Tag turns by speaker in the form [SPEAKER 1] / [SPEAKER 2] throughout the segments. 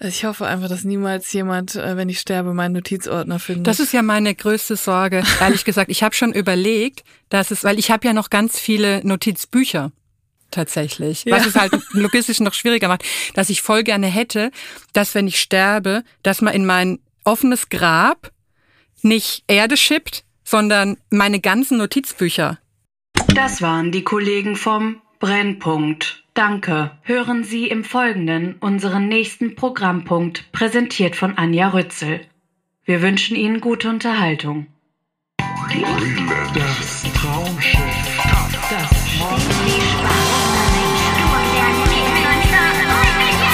[SPEAKER 1] Ich hoffe einfach, dass niemals jemand, äh, wenn ich sterbe, meinen Notizordner findet.
[SPEAKER 2] Das ist ja meine größte Sorge, ehrlich gesagt. Ich habe schon überlegt, dass es, weil ich habe ja noch ganz viele Notizbücher tatsächlich, was
[SPEAKER 1] Ja.
[SPEAKER 2] es halt logistisch noch schwieriger macht, dass ich voll gerne hätte, dass wenn ich sterbe, dass man in mein offenes Grab nicht Erde schippt, sondern meine ganzen Notizbücher.
[SPEAKER 3] Das waren die Kollegen vom Brennpunkt. Danke. Hören Sie im Folgenden unseren nächsten Programmpunkt, präsentiert von Anja Rützel. Wir wünschen Ihnen gute Unterhaltung.
[SPEAKER 4] Das Traumschiff. Das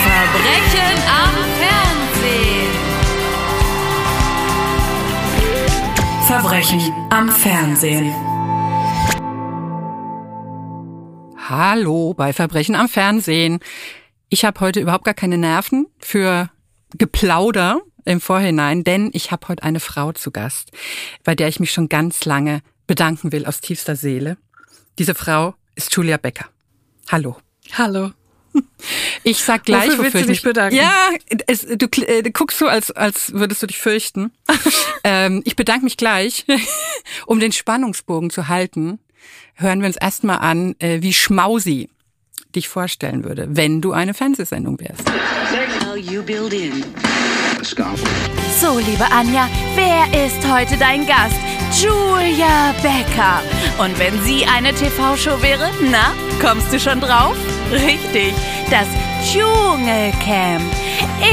[SPEAKER 5] Verbrechen am Fernsehen.
[SPEAKER 3] Verbrechen am Fernsehen.
[SPEAKER 2] Hallo bei Verbrechen am Fernsehen. Ich habe heute überhaupt gar keine Nerven für Geplauder im Vorhinein, denn ich habe heute eine Frau zu Gast, bei der ich mich schon ganz lange bedanken will aus tiefster Seele. Diese Frau ist Julia Becker. Hallo.
[SPEAKER 1] Hallo.
[SPEAKER 2] Ich sag gleich,
[SPEAKER 1] Wofür willst
[SPEAKER 2] wofür
[SPEAKER 1] du
[SPEAKER 2] ich
[SPEAKER 1] dich bedanken?
[SPEAKER 2] Ja, es, du, kl- äh, du guckst so, als, als würdest du dich fürchten. ähm, ich bedanke mich gleich. um den Spannungsbogen zu halten, hören wir uns erstmal an, äh, wie Schmausi dich vorstellen würde, wenn du eine Fernsehsendung wärst.
[SPEAKER 5] So, liebe Anja, wer ist heute dein Gast? Julia Becker. Und wenn sie eine TV-Show wäre, na, kommst du schon drauf? Richtig, das Dschungelcamp.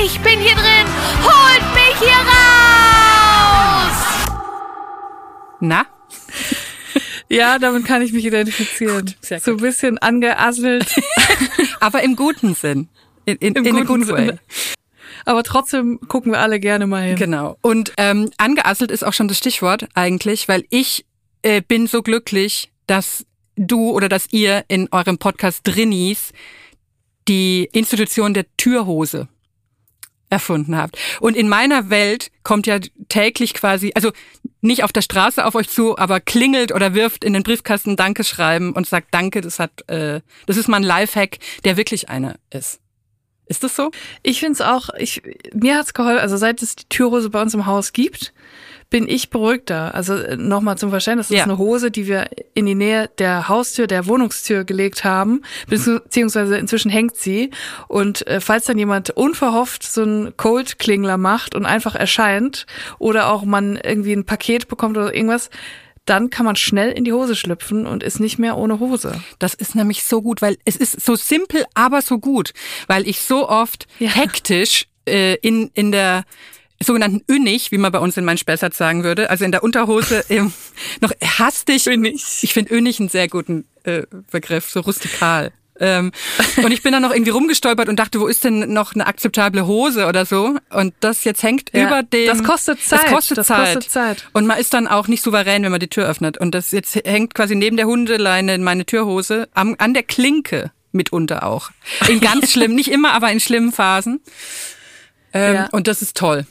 [SPEAKER 5] Ich bin hier drin, holt mich hier raus!
[SPEAKER 2] Na?
[SPEAKER 1] Ja, damit kann ich mich identifizieren.
[SPEAKER 2] sehr gut.
[SPEAKER 1] So ein bisschen angeasselt,
[SPEAKER 2] Aber im guten Sinn. In, in,
[SPEAKER 1] Im
[SPEAKER 2] in
[SPEAKER 1] guten
[SPEAKER 2] way.
[SPEAKER 1] Sinne. aber trotzdem gucken wir alle gerne mal hin.
[SPEAKER 2] Genau. Und ähm, angeasselt ist auch schon das Stichwort eigentlich, weil ich äh, bin so glücklich, dass du oder dass ihr in eurem Podcast Drinnies die Institution der Türhose erfunden habt. Und in meiner Welt kommt ja täglich quasi, also nicht auf der Straße auf euch zu, aber klingelt oder wirft in den Briefkasten Danke schreiben und sagt Danke, das hat, äh, das ist mal ein Lifehack, der wirklich einer ist. Ist das so?
[SPEAKER 1] Ich finde es auch, ich, mir hat's geholfen, also seit es die Türhose bei uns im Haus gibt, bin ich beruhigter. Also nochmal zum Verständnis, das
[SPEAKER 2] Ja.
[SPEAKER 1] ist eine Hose, die wir in die Nähe der Haustür, der Wohnungstür gelegt haben, beziehungsweise inzwischen hängt sie. Und äh, falls dann jemand unverhofft so einen Cold-Klingler macht und einfach erscheint oder auch man irgendwie ein Paket bekommt oder irgendwas, dann kann man schnell in die Hose schlüpfen und ist nicht mehr ohne Hose.
[SPEAKER 2] Das ist nämlich so gut, weil es ist so simpel, aber so gut, weil ich so oft
[SPEAKER 1] Ja.
[SPEAKER 2] hektisch äh, in in der sogenannten Ünnich, wie man bei uns in meinem Spessart sagen würde, also in der Unterhose ähm, noch hastig.
[SPEAKER 1] Ünnich.
[SPEAKER 2] Ich finde Ünnich einen sehr guten äh, Begriff, so rustikal. Ähm, und ich bin dann noch irgendwie rumgestolpert und dachte, wo ist denn noch eine akzeptable Hose oder so? Und das jetzt hängt
[SPEAKER 1] Ja,
[SPEAKER 2] über dem.
[SPEAKER 1] das kostet Zeit,
[SPEAKER 2] Das kostet
[SPEAKER 1] das
[SPEAKER 2] Zeit.
[SPEAKER 1] kostet Zeit.
[SPEAKER 2] Und man ist dann auch nicht souverän, wenn man die Tür öffnet. Und das jetzt hängt quasi neben der Hundeleine in meine Türhose am, an der Klinke mitunter auch. In ganz schlimm, nicht immer, aber in schlimmen Phasen. Ähm,
[SPEAKER 1] Ja.
[SPEAKER 2] Und das ist toll.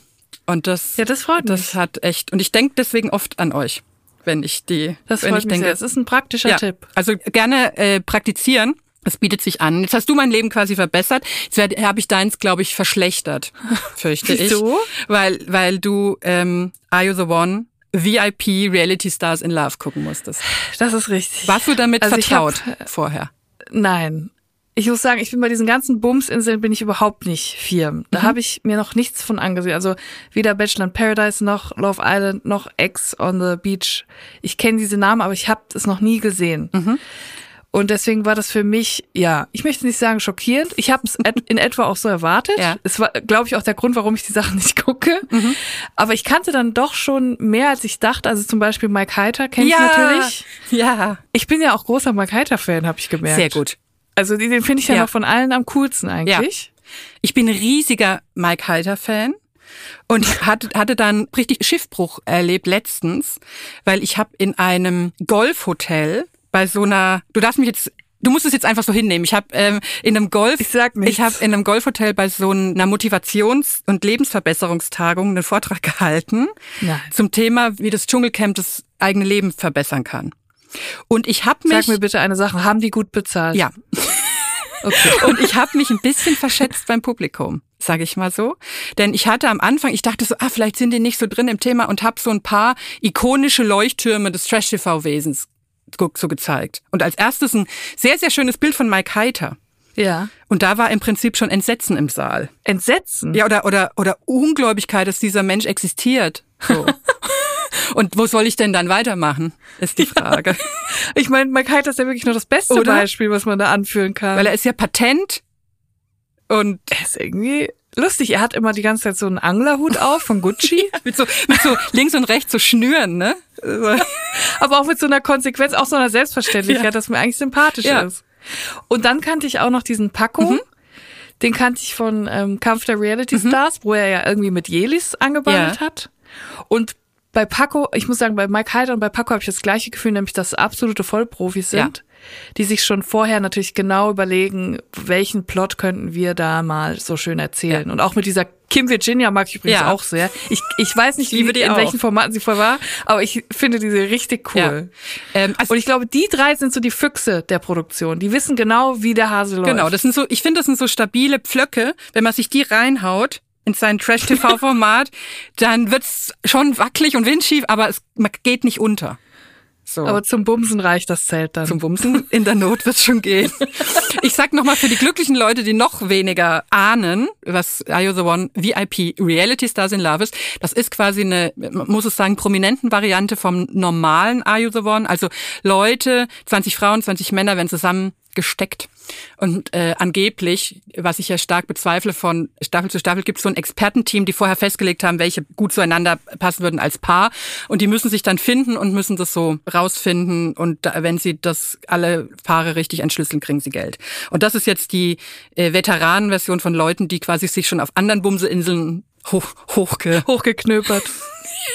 [SPEAKER 2] Und das,
[SPEAKER 1] Ja, das freut
[SPEAKER 2] das
[SPEAKER 1] mich.
[SPEAKER 2] hat echt. Und ich denke deswegen oft an euch, wenn ich die,
[SPEAKER 1] Das
[SPEAKER 2] wenn ich denke.
[SPEAKER 1] sehr. Das ist ein praktischer
[SPEAKER 2] ja,
[SPEAKER 1] Tipp.
[SPEAKER 2] Also gerne äh, praktizieren. Es bietet sich an. Jetzt hast du mein Leben quasi verbessert. Jetzt habe ich deins, glaube ich, verschlechtert, fürchte
[SPEAKER 1] Wieso?
[SPEAKER 2] ich. Weil, weil du ähm, Are You the One? VIP Reality Stars in Love gucken musstest.
[SPEAKER 1] Das ist richtig.
[SPEAKER 2] Warst du damit
[SPEAKER 1] Also
[SPEAKER 2] vertraut
[SPEAKER 1] hab-
[SPEAKER 2] vorher?
[SPEAKER 1] Nein. Ich muss sagen, ich bin bei diesen ganzen Bumsinseln bin ich überhaupt nicht firm. Da habe ich mir noch nichts von angesehen. Also weder Bachelor in Paradise noch Love Island noch Ex on the Beach. Ich kenne diese Namen, aber ich habe es noch nie gesehen. Und deswegen war das für mich, ja, ich möchte nicht sagen schockierend. Ich habe es in etwa auch so erwartet.
[SPEAKER 2] Ja.
[SPEAKER 1] Es war, glaube ich, auch der Grund, warum ich die Sachen nicht gucke. Aber ich kannte dann doch schon mehr, als ich dachte. Also zum Beispiel Mike Heiter kenne ich natürlich.
[SPEAKER 2] Ja.
[SPEAKER 1] Ich bin ja auch großer Mike Heiter-Fan, habe ich gemerkt.
[SPEAKER 2] Sehr gut.
[SPEAKER 1] Also den finde ich ja,
[SPEAKER 2] Ja.
[SPEAKER 1] noch von allen am coolsten eigentlich.
[SPEAKER 2] Ich bin ein riesiger Mike Halter-Fan und hatte, hatte dann richtig Schiffbruch erlebt letztens, weil ich habe in einem Golfhotel bei so einer, du darfst mich jetzt, du musst es jetzt einfach so hinnehmen. Ich habe ähm, in einem Golf,
[SPEAKER 1] Ich sag nichts.
[SPEAKER 2] ich habe in einem Golfhotel bei so einer Motivations- und Lebensverbesserungstagung einen Vortrag gehalten
[SPEAKER 1] Nein.
[SPEAKER 2] zum Thema, wie das Dschungelcamp das eigene Leben verbessern kann. Und ich habe mich
[SPEAKER 1] Sag mir bitte eine Sache, haben die gut bezahlt?
[SPEAKER 2] ja.
[SPEAKER 1] Okay.
[SPEAKER 2] Und ich habe mich ein bisschen verschätzt beim Publikum. sage ich mal so. Denn ich hatte am Anfang, ich dachte so, ah, vielleicht sind die nicht so drin im Thema und habe so ein paar ikonische Leuchttürme des Trash-TV-Wesens so gezeigt. Und als erstes ein sehr, sehr schönes Bild von Mike Heiter.
[SPEAKER 1] Ja.
[SPEAKER 2] Und da war im Prinzip schon Entsetzen im Saal.
[SPEAKER 1] Entsetzen?
[SPEAKER 2] Ja, oder, oder, oder Ungläubigkeit, dass dieser Mensch existiert. So. Und wo soll ich denn dann weitermachen, ist die Frage.
[SPEAKER 1] Ich meine, Mike Heiter ist ja wirklich nur das beste
[SPEAKER 2] Oder?
[SPEAKER 1] Beispiel, was man da anführen kann.
[SPEAKER 2] Weil er ist ja patent und
[SPEAKER 1] er ist irgendwie lustig. Er hat immer die ganze Zeit so einen Anglerhut auf von Gucci.
[SPEAKER 2] mit so, mit so links und rechts so Schnüren, ne?
[SPEAKER 1] aber auch mit so einer Konsequenz, auch so einer Selbstverständlichkeit,
[SPEAKER 2] Ja.
[SPEAKER 1] dass mir eigentlich sympathisch
[SPEAKER 2] Ja.
[SPEAKER 1] ist. Und dann kannte ich auch noch diesen Paco. Den kannte ich von ähm, Kampf der Reality Stars, wo er ja irgendwie mit Jelis angebandelt
[SPEAKER 2] Ja.
[SPEAKER 1] hat. Und bei Paco, ich muss sagen, bei Mike Heider und bei Paco habe ich das gleiche Gefühl, nämlich dass absolute Vollprofis
[SPEAKER 2] Ja.
[SPEAKER 1] sind, die sich schon vorher natürlich genau überlegen, welchen Plot könnten wir da mal so schön erzählen. Und auch mit dieser Kim Virginia mag ich übrigens
[SPEAKER 2] Ja.
[SPEAKER 1] auch sehr. Ich, ich weiß nicht,
[SPEAKER 2] Ich liebe
[SPEAKER 1] wie,
[SPEAKER 2] die
[SPEAKER 1] in
[SPEAKER 2] auch.
[SPEAKER 1] welchen Formaten sie vorher war, aber ich finde diese richtig cool.
[SPEAKER 2] Ähm, also
[SPEAKER 1] Und ich glaube, die drei sind so die Füchse der Produktion. Die wissen genau, wie der Hase läuft.
[SPEAKER 2] Genau, das sind so, ich finde, das sind so stabile Pflöcke. Wenn man sich die reinhaut in sein Trash-TV-Format, dann wird's schon wackelig und windschief, aber es geht nicht unter. So.
[SPEAKER 1] Aber zum Bumsen reicht das Zelt dann.
[SPEAKER 2] zum Bumsen in der Not wird's schon gehen. Ich sag nochmal für die glücklichen Leute, die noch weniger ahnen, was Are You the One VIP Reality Stars in Love ist. Das ist quasi eine, muss es sagen, prominenten Variante vom normalen Are You the One. Also Leute, 20 Frauen, 20 Männer werden zusammen gesteckt. Und äh, angeblich, was ich ja stark bezweifle, von Staffel zu Staffel gibt es so ein Expertenteam, die vorher festgelegt haben, welche gut zueinander passen würden als Paar. Und die müssen sich dann finden und müssen das so rausfinden. Und da, wenn sie das alle Paare richtig entschlüsseln, kriegen sie Geld. Und das ist jetzt die äh, Veteranenversion von Leuten, die quasi sich schon auf anderen Bumseinseln hoch, hochge
[SPEAKER 1] Hochgeknöpert.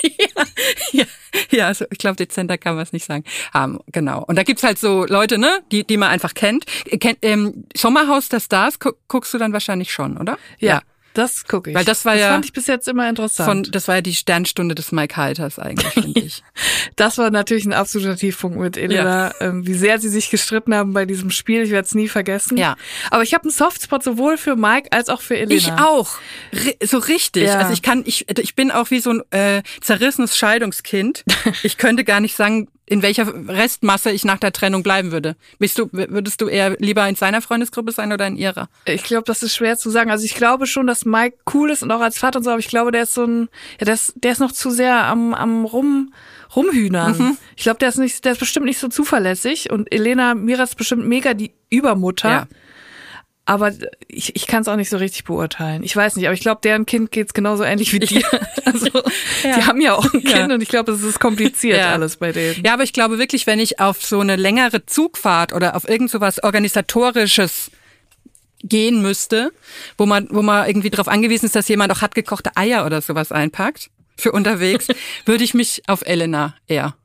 [SPEAKER 2] ja, ja also ich glaube, dezenter kann man es nicht sagen. Haben, genau. Und da gibt's halt so Leute, ne, die, die man einfach kennt. Kennt ähm, Sommerhaus der Stars gu guckst du dann wahrscheinlich schon, oder?
[SPEAKER 1] Ja, das gucke ich.
[SPEAKER 2] Weil das war
[SPEAKER 1] das
[SPEAKER 2] ja
[SPEAKER 1] fand ich bis jetzt immer interessant.
[SPEAKER 2] Von, das war ja die Sternstunde des Mike Heiters eigentlich, finde ich.
[SPEAKER 1] das war natürlich ein absoluter Tiefpunkt mit Elena, ähm, wie sehr sie sich gestritten haben bei diesem Spiel. Ich werde es nie vergessen.
[SPEAKER 2] Ja.
[SPEAKER 1] Aber ich habe einen Softspot sowohl für Mike als auch für Elena.
[SPEAKER 2] Ich auch. Ri so richtig.
[SPEAKER 1] Ja.
[SPEAKER 2] Also ich kann, ich, ich bin auch wie so ein äh, zerrissenes Scheidungskind. Ich könnte gar nicht sagen, in welcher Restmasse ich nach der Trennung bleiben würde. Bist du, würdest du eher lieber in seiner Freundesgruppe sein oder in ihrer?
[SPEAKER 1] Ich glaube, das ist schwer zu sagen. Also ich glaube schon, dass Mike cool ist und auch als Vater und so, aber ich glaube, der ist so ein, ja, der ist, der ist noch zu sehr am, am rum, rumhühnern.
[SPEAKER 2] Mhm.
[SPEAKER 1] Ich glaube, der ist nicht, der ist bestimmt nicht so zuverlässig und Elena Mira ist bestimmt mega die Übermutter.
[SPEAKER 2] Ja.
[SPEAKER 1] Aber ich, ich kann es auch nicht so richtig beurteilen. Ich weiß nicht, aber ich glaube, deren Kind geht's genauso ähnlich wie dir. Also, die haben ja auch ein Kind
[SPEAKER 2] Ja.
[SPEAKER 1] und ich glaube, es ist kompliziert
[SPEAKER 2] Ja.
[SPEAKER 1] alles bei denen.
[SPEAKER 2] Ja, aber ich glaube wirklich, wenn ich auf so eine längere Zugfahrt oder auf irgend so was organisatorisches gehen müsste, wo man, wo man irgendwie darauf angewiesen ist, dass jemand auch hartgekochte Eier oder sowas einpackt für unterwegs, würde ich mich auf Elena eher.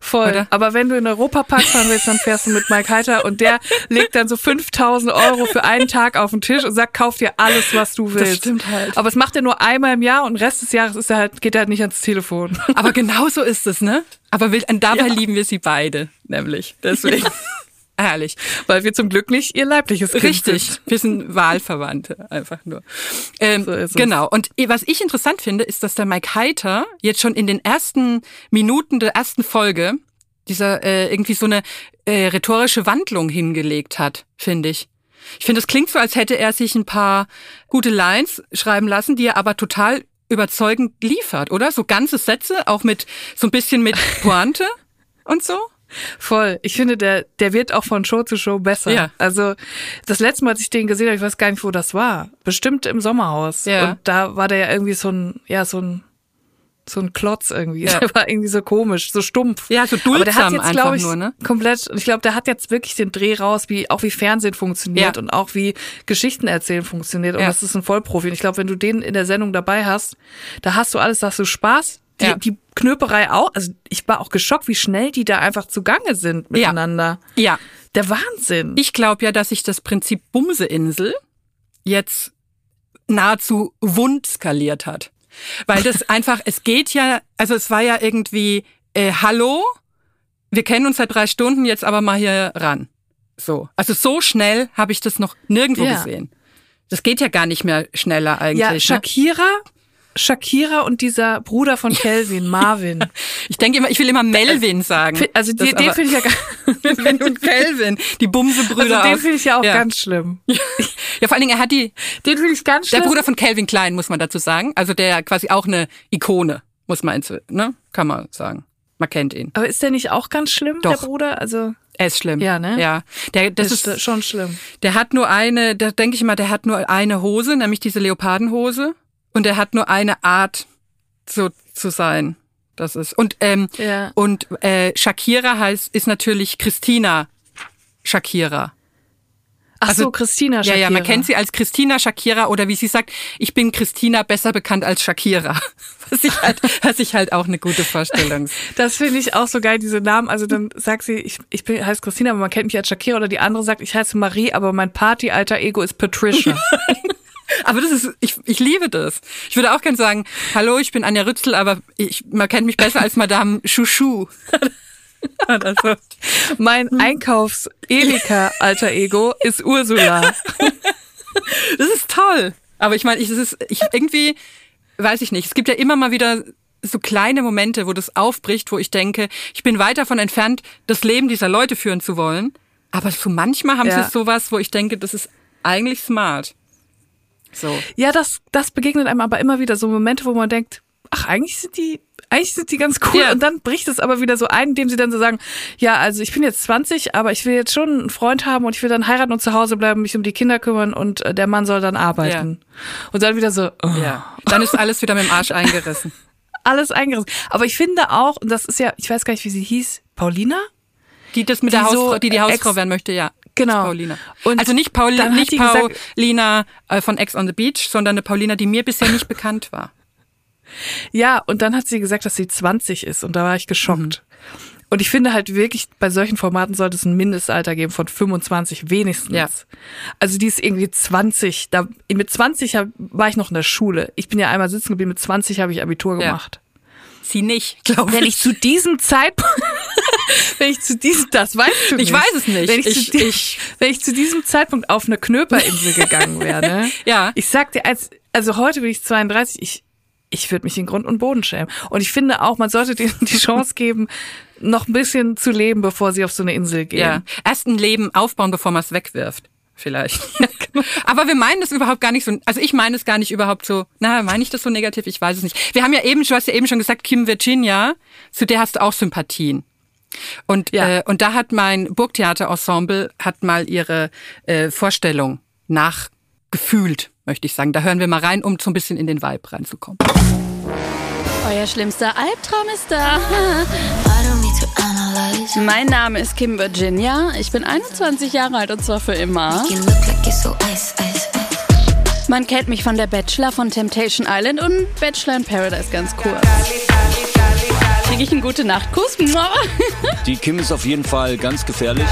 [SPEAKER 1] Voll.
[SPEAKER 2] Oder?
[SPEAKER 1] Aber wenn du in den Europapark fahren willst, dann fährst du mit Mike Heiter und der legt dann so 5000 Euro für einen Tag auf den Tisch und sagt, kauf dir alles, was du willst.
[SPEAKER 2] stimmt halt.
[SPEAKER 1] Aber es macht er nur einmal im Jahr und den Rest des Jahres ist er halt, geht er halt nicht ans Telefon.
[SPEAKER 2] Aber genau so ist es, ne? Aber will, und dabei lieben wir sie beide, nämlich. Deswegen. Herrlich.
[SPEAKER 1] Weil wir zum Glück nicht ihr leibliches Kind
[SPEAKER 2] Richtig.
[SPEAKER 1] sind.
[SPEAKER 2] Wir sind Wahlverwandte, einfach nur. Ähm,
[SPEAKER 1] So
[SPEAKER 2] genau. Und was ich interessant finde, ist, dass der Mike Heiter jetzt schon in den ersten Minuten der ersten Folge dieser äh, irgendwie so eine äh, rhetorische Wandlung hingelegt hat, finde ich. Ich finde, es klingt so, als hätte er sich ein paar gute Lines schreiben lassen, die er aber total überzeugend liefert, oder? So ganze Sätze, auch mit so ein bisschen mit Pointe und so.
[SPEAKER 1] Voll. Ich finde, der, der wird auch von Show zu Show besser.
[SPEAKER 2] Ja.
[SPEAKER 1] Also das letzte Mal, als ich den gesehen habe, ich weiß gar nicht, wo das war. Bestimmt im Sommerhaus.
[SPEAKER 2] Ja.
[SPEAKER 1] Und da war der ja irgendwie so ein, ja, so ein, so ein Klotz irgendwie.
[SPEAKER 2] Ja.
[SPEAKER 1] Der war irgendwie so komisch, so stumpf.
[SPEAKER 2] Ja, so
[SPEAKER 1] Aber der hat
[SPEAKER 2] duldsam
[SPEAKER 1] jetzt,
[SPEAKER 2] einfach
[SPEAKER 1] glaube ich,
[SPEAKER 2] nur, ne?
[SPEAKER 1] komplett, ich glaube, der hat jetzt wirklich den Dreh raus, wie, auch wie Fernsehen funktioniert
[SPEAKER 2] Ja.
[SPEAKER 1] und auch wie Geschichten erzählen funktioniert. Und
[SPEAKER 2] Ja.
[SPEAKER 1] das ist ein Vollprofi. Und ich glaube, wenn du den in der Sendung dabei hast, da hast du alles, da hast du Spaß. Die, die Knöperei auch. Also ich war auch geschockt, wie schnell die da einfach zugange sind
[SPEAKER 2] Ja.
[SPEAKER 1] miteinander.
[SPEAKER 2] Ja.
[SPEAKER 1] Der Wahnsinn.
[SPEAKER 2] Ich glaube ja, dass sich das Prinzip Bumseinsel jetzt nahezu wund skaliert hat. Weil das einfach, es geht ja, also es war ja irgendwie, äh, hallo, wir kennen uns seit drei Stunden, jetzt aber mal hier ran. So. Also so schnell habe ich das noch nirgendwo
[SPEAKER 1] Ja.
[SPEAKER 2] gesehen. das geht ja gar nicht mehr schneller eigentlich.
[SPEAKER 1] Ja,
[SPEAKER 2] ne?
[SPEAKER 1] Shakira, und dieser Bruder von Kelvin, Marvin.
[SPEAKER 2] Ich denke immer, ich will immer Melvin sagen.
[SPEAKER 1] Also die, den finde ich ja,
[SPEAKER 2] Melvin und Kelvin, die Bumsebrüder.
[SPEAKER 1] also den finde ich ja auch
[SPEAKER 2] ja.
[SPEAKER 1] ganz schlimm.
[SPEAKER 2] Ja, vor allen Dingen, er hat die,
[SPEAKER 1] Den finde ich ganz
[SPEAKER 2] der
[SPEAKER 1] schlimm.
[SPEAKER 2] Bruder von Calvin Klein, muss man dazu sagen. Also der quasi auch eine Ikone, muss man, ne? Kann man sagen. Man kennt ihn.
[SPEAKER 1] Aber ist der nicht auch ganz schlimm,
[SPEAKER 2] Doch.
[SPEAKER 1] der Bruder? Also
[SPEAKER 2] Er ist schlimm.
[SPEAKER 1] Ja, ne?
[SPEAKER 2] Ja. Der, das
[SPEAKER 1] das
[SPEAKER 2] ist,
[SPEAKER 1] ist schon schlimm.
[SPEAKER 2] der hat nur eine, da denke ich mal, der hat nur eine Hose, nämlich diese Leopardenhose. Und er hat nur eine Art, so zu sein. Das ist. Und, ähm,
[SPEAKER 1] Ja.
[SPEAKER 2] und äh, Shakira heißt, ist natürlich Christina Shakira.
[SPEAKER 1] Ach
[SPEAKER 2] Also-
[SPEAKER 1] so, Christina
[SPEAKER 2] Ja,
[SPEAKER 1] Shakira.
[SPEAKER 2] ja, man kennt sie als Christina Shakira oder wie sie sagt, ich bin Christina besser bekannt als Shakira. Was ich halt, was ich halt auch eine gute Vorstellung.
[SPEAKER 1] Das finde ich auch so geil, diese Namen. Also dann sagt sie, ich, ich bin, heiße Christina, aber man kennt mich als Shakira. Oder die andere sagt, ich heiße Marie, aber mein Party-Alter-Ego ist Patricia.
[SPEAKER 2] Aber das ist, ich, ich liebe das. Ich würde auch gern sagen, hallo, ich bin Anja Rützel, aber ich, man kennt mich besser als Madame Chouchou. So.
[SPEAKER 1] mein Einkaufs-Edeka-Alter-Ego ist Ursula.
[SPEAKER 2] Das ist toll. Aber ich meine, ich, das ist, ich irgendwie, weiß ich nicht. Es gibt ja immer mal wieder so kleine Momente, wo das aufbricht, wo ich denke, ich bin weit davon entfernt, das Leben dieser Leute führen zu wollen. Aber so manchmal haben
[SPEAKER 1] Ja.
[SPEAKER 2] sie sowas, wo ich denke, das ist eigentlich smart. So.
[SPEAKER 1] Ja, das, das begegnet einem aber immer wieder so Momente, wo man denkt, ach, eigentlich sind die, eigentlich sind die ganz cool.
[SPEAKER 2] Ja.
[SPEAKER 1] Und dann bricht es aber wieder so ein, indem sie dann so sagen, ja, also ich bin jetzt 20, aber ich will jetzt schon einen Freund haben und ich will dann heiraten und zu Hause bleiben, mich um die Kinder kümmern und äh, der Mann soll dann arbeiten. Und dann wieder so, oh,
[SPEAKER 2] Ja. Dann ist alles wieder mit dem Arsch eingerissen.
[SPEAKER 1] alles eingerissen. Aber ich finde auch, und das ist ja, ich weiß gar nicht, wie sie hieß, Paulina?
[SPEAKER 2] Die das mit
[SPEAKER 1] Die
[SPEAKER 2] der Hausfrau,
[SPEAKER 1] so
[SPEAKER 2] die die Hausfrau werden möchte, ja.
[SPEAKER 1] Genau.
[SPEAKER 2] Paulina.
[SPEAKER 1] Und
[SPEAKER 2] also nicht, Paul,
[SPEAKER 1] dann hat
[SPEAKER 2] nicht
[SPEAKER 1] die gesagt-
[SPEAKER 2] Paulina äh, von Ex on the Beach, sondern eine Paulina, die mir bisher nicht bekannt war.
[SPEAKER 1] Ja, und dann hat sie gesagt, dass sie 20 ist und da war ich geschockt. Und ich finde halt wirklich, bei solchen Formaten sollte es ein Mindestalter geben von 25 wenigstens.
[SPEAKER 2] Ja.
[SPEAKER 1] Also die ist irgendwie 20. Da, mit 20 hab, war ich noch in der Schule. Ich bin ja einmal sitzen geblieben, mit 20 habe ich Abitur
[SPEAKER 2] Ja.
[SPEAKER 1] gemacht.
[SPEAKER 2] Sie nicht, glaube
[SPEAKER 1] Wenn ich zu diesem Zeitpunkt, wenn ich zu diesem, das weißt du nicht.
[SPEAKER 2] Ich weiß es nicht.
[SPEAKER 1] Wenn ich,
[SPEAKER 2] Ich-
[SPEAKER 1] zu,
[SPEAKER 2] ich-
[SPEAKER 1] wenn ich zu diesem Zeitpunkt auf eine Knöperinsel gegangen wäre, ne?
[SPEAKER 2] Ja.
[SPEAKER 1] Ich sag dir, als, also heute bin ich 32, ich, ich würde mich in Grund und Boden schämen. Und ich finde auch, man sollte denen die Chance geben, noch ein bisschen zu leben, bevor sie auf so eine Insel gehen.
[SPEAKER 2] Ja. Erst ein Leben aufbauen, bevor man es wegwirft. Vielleicht. Aber wir meinen das überhaupt gar nicht so, also ich meine es gar nicht überhaupt so, na, meine ich das so negativ? Ich weiß es nicht. Wir haben ja eben, du hast ja eben schon gesagt, Kim Virginia, zu der hast du auch Sympathien. Und,
[SPEAKER 1] Ja.
[SPEAKER 2] äh, und da hat mein Burgtheater-Ensemble hat mal ihre äh, Vorstellung nachgefühlt, möchte ich sagen. Da hören wir mal rein, um so ein bisschen in den Vibe reinzukommen.
[SPEAKER 5] Euer schlimmster Albtraum ist da. Mein Name ist Kim Virginia. Ich bin 21 Jahre alt und zwar für immer. Man kennt mich von der Bachelor von Temptation Island und Bachelor in Paradise ganz kurz. Kriege ich einen gute Nachtkuss?
[SPEAKER 6] Die Kim ist auf jeden Fall ganz gefährlich.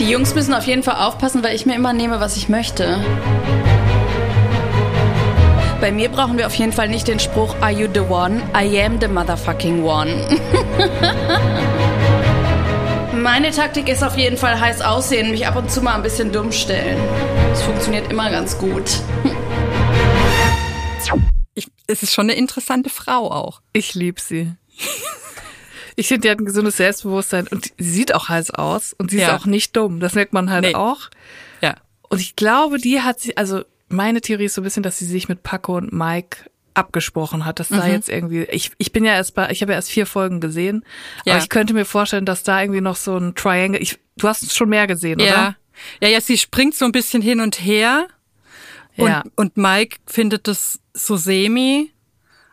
[SPEAKER 5] Die Jungs müssen auf jeden Fall aufpassen, weil ich mir immer nehme, was ich möchte. Bei mir brauchen wir auf jeden Fall nicht den Spruch Are you the one? I am the motherfucking one. Meine Taktik ist auf jeden Fall heiß aussehen, mich ab und zu mal ein bisschen dumm stellen. Das funktioniert immer ganz gut.
[SPEAKER 2] Ich, es ist schon eine interessante Frau auch.
[SPEAKER 1] Ich lieb sie. Ich finde, die hat ein gesundes Selbstbewusstsein und sie sieht auch heiß aus und sie
[SPEAKER 2] Ja.
[SPEAKER 1] ist auch nicht dumm. Das merkt man halt
[SPEAKER 2] Nee.
[SPEAKER 1] auch.
[SPEAKER 2] Ja.
[SPEAKER 1] Und ich glaube, die hat sie, also meine Theorie ist so ein bisschen, dass sie sich mit Paco und Mike abgesprochen hat. Das da
[SPEAKER 2] Mhm.
[SPEAKER 1] jetzt irgendwie, ich, ich bin ja erst bei, ich habe ja erst vier Folgen gesehen,
[SPEAKER 2] Ja.
[SPEAKER 1] aber ich könnte mir vorstellen, dass da irgendwie noch so ein Triangle, ich, du hast schon mehr gesehen,
[SPEAKER 2] Ja.
[SPEAKER 1] oder?
[SPEAKER 2] Ja, ja, sie springt so ein bisschen hin und her. Und,
[SPEAKER 1] Ja.
[SPEAKER 2] und Mike findet das so semi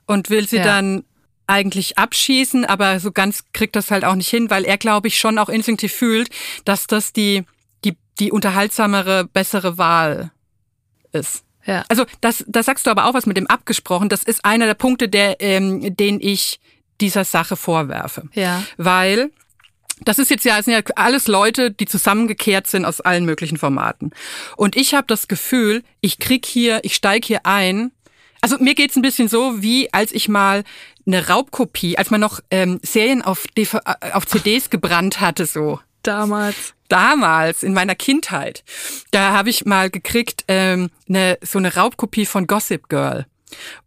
[SPEAKER 2] und will sie
[SPEAKER 1] Ja.
[SPEAKER 2] dann eigentlich abschießen, aber so ganz kriegt das halt auch nicht hin, weil er, glaube ich, schon auch instinktiv fühlt, dass das die, die, die unterhaltsamere, bessere Wahl ist.
[SPEAKER 1] Ja.
[SPEAKER 2] Also das, das sagst du aber auch was mit dem abgesprochen. Das ist einer der Punkte, der, ähm, den ich dieser Sache vorwerfe.
[SPEAKER 1] Ja.
[SPEAKER 2] Weil das ist jetzt ja, es sind ja alles Leute, die zusammengekehrt sind aus allen möglichen Formaten. Und ich habe das Gefühl, ich krieg hier, ich steig hier ein. Also mir geht's ein bisschen so, wie als ich mal eine Raubkopie, als man noch ähm, Serien auf, DV äh, auf CDs gebrannt hatte, so.
[SPEAKER 1] Damals.
[SPEAKER 2] Damals in meiner Kindheit, da habe ich mal gekriegt ähm, ne, so eine Raubkopie von Gossip Girl.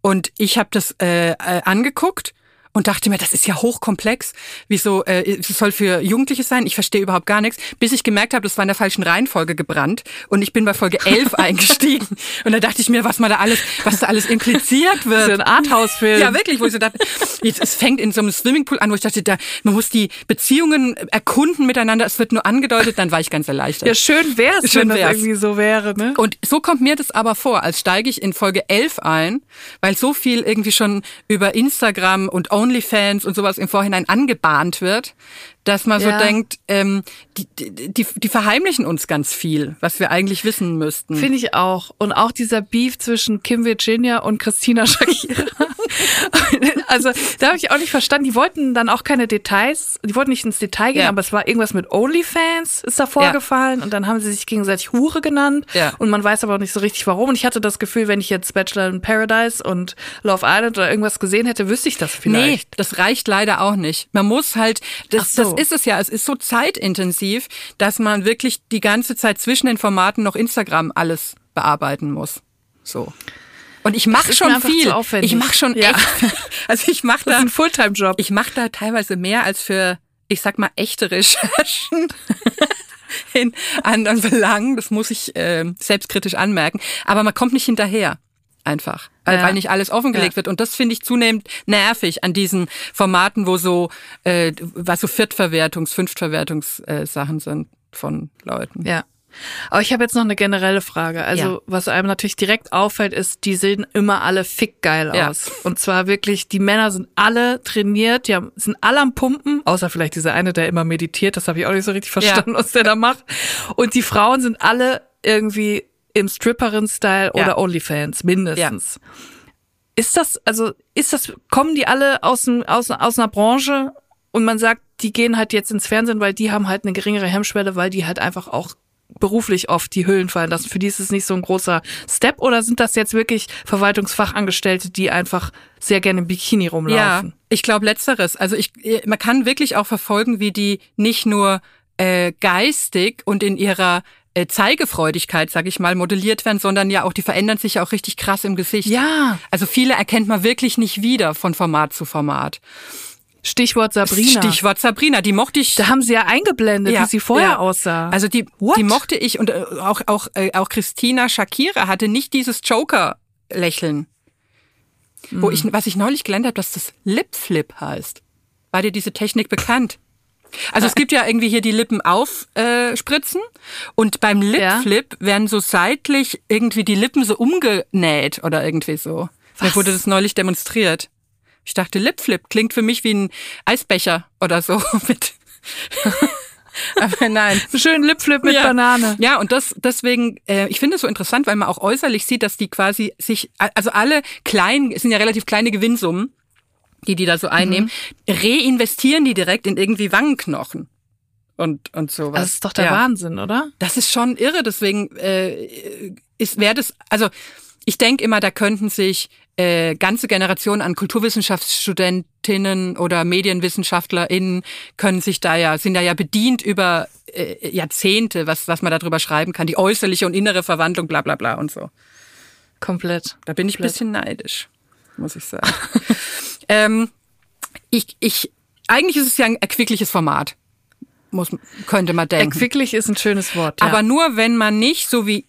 [SPEAKER 2] Und ich habe das äh, äh, angeguckt und dachte mir, das ist ja hochkomplex. Wieso, äh, es soll für Jugendliche sein? Ich verstehe überhaupt gar nichts. Bis ich gemerkt habe, das war in der falschen Reihenfolge gebrannt und ich bin bei Folge 11 eingestiegen. Und da dachte ich mir, was man da alles, was da alles impliziert wird.
[SPEAKER 1] So ein Arthouse-Film.
[SPEAKER 2] Ja, wirklich, wo ich so dachte, jetzt, es fängt in so einem Swimmingpool an, wo ich dachte, da, man muss die Beziehungen erkunden miteinander, es wird nur angedeutet, dann war ich ganz erleichtert.
[SPEAKER 1] Ja, schön wär's,
[SPEAKER 2] Schön
[SPEAKER 1] wenn das
[SPEAKER 2] wär's.
[SPEAKER 1] irgendwie so wäre, ne?
[SPEAKER 2] Und so kommt mir das aber vor, als steige ich in Folge 11 ein, weil so viel irgendwie schon über Instagram und OnlyFans und sowas im Vorhinein angebahnt wird, dass man
[SPEAKER 1] Ja.
[SPEAKER 2] so denkt, ähm, die, die, die, die verheimlichen uns ganz viel, was wir eigentlich wissen müssten.
[SPEAKER 1] Finde ich auch. Und auch dieser Beef zwischen Kim Virginia und Christina Shakira. also da habe ich auch nicht verstanden. Die wollten dann auch keine Details, die wollten nicht ins Detail gehen,
[SPEAKER 2] Ja.
[SPEAKER 1] aber es war irgendwas mit OnlyFans ist da vorgefallen und dann haben sie sich gegenseitig Hure genannt
[SPEAKER 2] Ja.
[SPEAKER 1] und man weiß aber auch nicht so richtig warum. Und ich hatte das Gefühl, wenn ich jetzt Bachelor in Paradise und Love Island oder irgendwas gesehen hätte, wüsste ich das
[SPEAKER 2] Nee,
[SPEAKER 1] vielleicht.
[SPEAKER 2] das reicht leider auch nicht. Man muss halt, das,
[SPEAKER 1] so.
[SPEAKER 2] das ist es ja, es ist so zeitintensiv, dass man wirklich die ganze Zeit zwischen den Formaten noch Instagram alles bearbeiten muss. So. Und ich mache schon viel. Ich mache schon
[SPEAKER 1] Ja.
[SPEAKER 2] echt. Also ich mache da,
[SPEAKER 1] ein Fulltime-Job.
[SPEAKER 2] ich mache da teilweise mehr als für, ich sag mal, echte Recherchen. in anderen Belangen, das muss ich äh, selbstkritisch anmerken, aber man kommt nicht hinterher, einfach,
[SPEAKER 1] Ja.
[SPEAKER 2] weil nicht alles offengelegt
[SPEAKER 1] Ja.
[SPEAKER 2] wird und das finde ich zunehmend nervig an diesen Formaten, wo so äh, was so Viertverwertungs-, Fünftverwertungs äh, Sachen sind von Leuten.
[SPEAKER 1] Ja. Aber ich habe jetzt noch eine generelle Frage. Also,
[SPEAKER 2] Ja.
[SPEAKER 1] was einem natürlich direkt auffällt, ist, die sehen immer alle fickgeil
[SPEAKER 2] Ja.
[SPEAKER 1] aus. Und zwar wirklich, die Männer sind alle trainiert, die haben, sind alle am Pumpen, außer vielleicht dieser eine, der immer meditiert, das habe ich auch nicht so richtig verstanden, was der da macht. Und die Frauen sind alle irgendwie im Stripperin-Style
[SPEAKER 2] Ja.
[SPEAKER 1] oder Onlyfans, mindestens. Ist das, also, ist das, kommen die alle aus, aus, aus einer Branche und man sagt, die gehen halt jetzt ins Fernsehen, weil die haben halt eine geringere Hemmschwelle, weil die halt einfach auch beruflich oft die Hüllen fallen lassen. Für die ist es nicht so ein großer Step oder sind das jetzt wirklich Verwaltungsfachangestellte, die einfach sehr gerne im Bikini
[SPEAKER 2] Ja,
[SPEAKER 1] rumlaufen?
[SPEAKER 2] ich glaube letzteres. Also ich, man kann wirklich auch verfolgen, wie die nicht nur äh, geistig und in ihrer äh, Zeigefreudigkeit, sag ich mal, modelliert werden, sondern ja auch, die verändern sich ja auch richtig krass im Gesicht.
[SPEAKER 1] Ja.
[SPEAKER 2] Also viele erkennt man wirklich nicht wieder von Format zu Format.
[SPEAKER 1] Stichwort Sabrina.
[SPEAKER 2] Stichwort Sabrina, die mochte ich.
[SPEAKER 1] Da haben sie ja eingeblendet, wie sie vorher aussah.
[SPEAKER 2] Also die,
[SPEAKER 1] What?
[SPEAKER 2] die mochte ich und äh, auch auch äh, auch Christina Shakira hatte nicht dieses Joker-Lächeln. Wo
[SPEAKER 1] Mhm.
[SPEAKER 2] ich, was ich neulich gelernt habe, dass das Lip Flip heißt. War dir diese Technik bekannt? Also es gibt ja irgendwie hier die Lippen aufspritzen äh, und beim Lip
[SPEAKER 1] Ja.
[SPEAKER 2] Flip werden so seitlich irgendwie die Lippen so umgenäht oder irgendwie so. Mir
[SPEAKER 1] Was?
[SPEAKER 2] wurde das neulich demonstriert. Ich dachte, Lip Flip klingt für mich wie ein Eisbecher oder so mit. Aber nein.
[SPEAKER 1] Schönen Lipflip mit
[SPEAKER 2] ja.
[SPEAKER 1] Banane.
[SPEAKER 2] Ja, und das deswegen, äh, ich finde es so interessant, weil man auch äußerlich sieht, dass die quasi sich, also alle kleinen, es sind ja relativ kleine Gewinnsummen, die die da so einnehmen,
[SPEAKER 1] Mhm.
[SPEAKER 2] reinvestieren die direkt in irgendwie Wangenknochen und und sowas.
[SPEAKER 1] Das ist doch der
[SPEAKER 2] ja.
[SPEAKER 1] Wahnsinn, oder?
[SPEAKER 2] Das ist schon irre, deswegen äh, ist wäre das, also ich denke immer, da könnten sich äh, ganze Generationen an Kulturwissenschaftsstudentinnen oder MedienwissenschaftlerInnen können sich da ja, sind da ja bedient über äh, Jahrzehnte, was, was man darüber schreiben kann, die äußerliche und innere Verwandlung, bla bla bla und so.
[SPEAKER 1] Komplett.
[SPEAKER 2] Da bin ich ein
[SPEAKER 1] Komplett.
[SPEAKER 2] bisschen neidisch, muss ich sagen. ähm, ich, ich, eigentlich ist es ja ein erquickliches Format, muss, könnte man denken.
[SPEAKER 1] Erquicklich ist ein schönes Wort. Ja.
[SPEAKER 2] Aber nur wenn man nicht so wie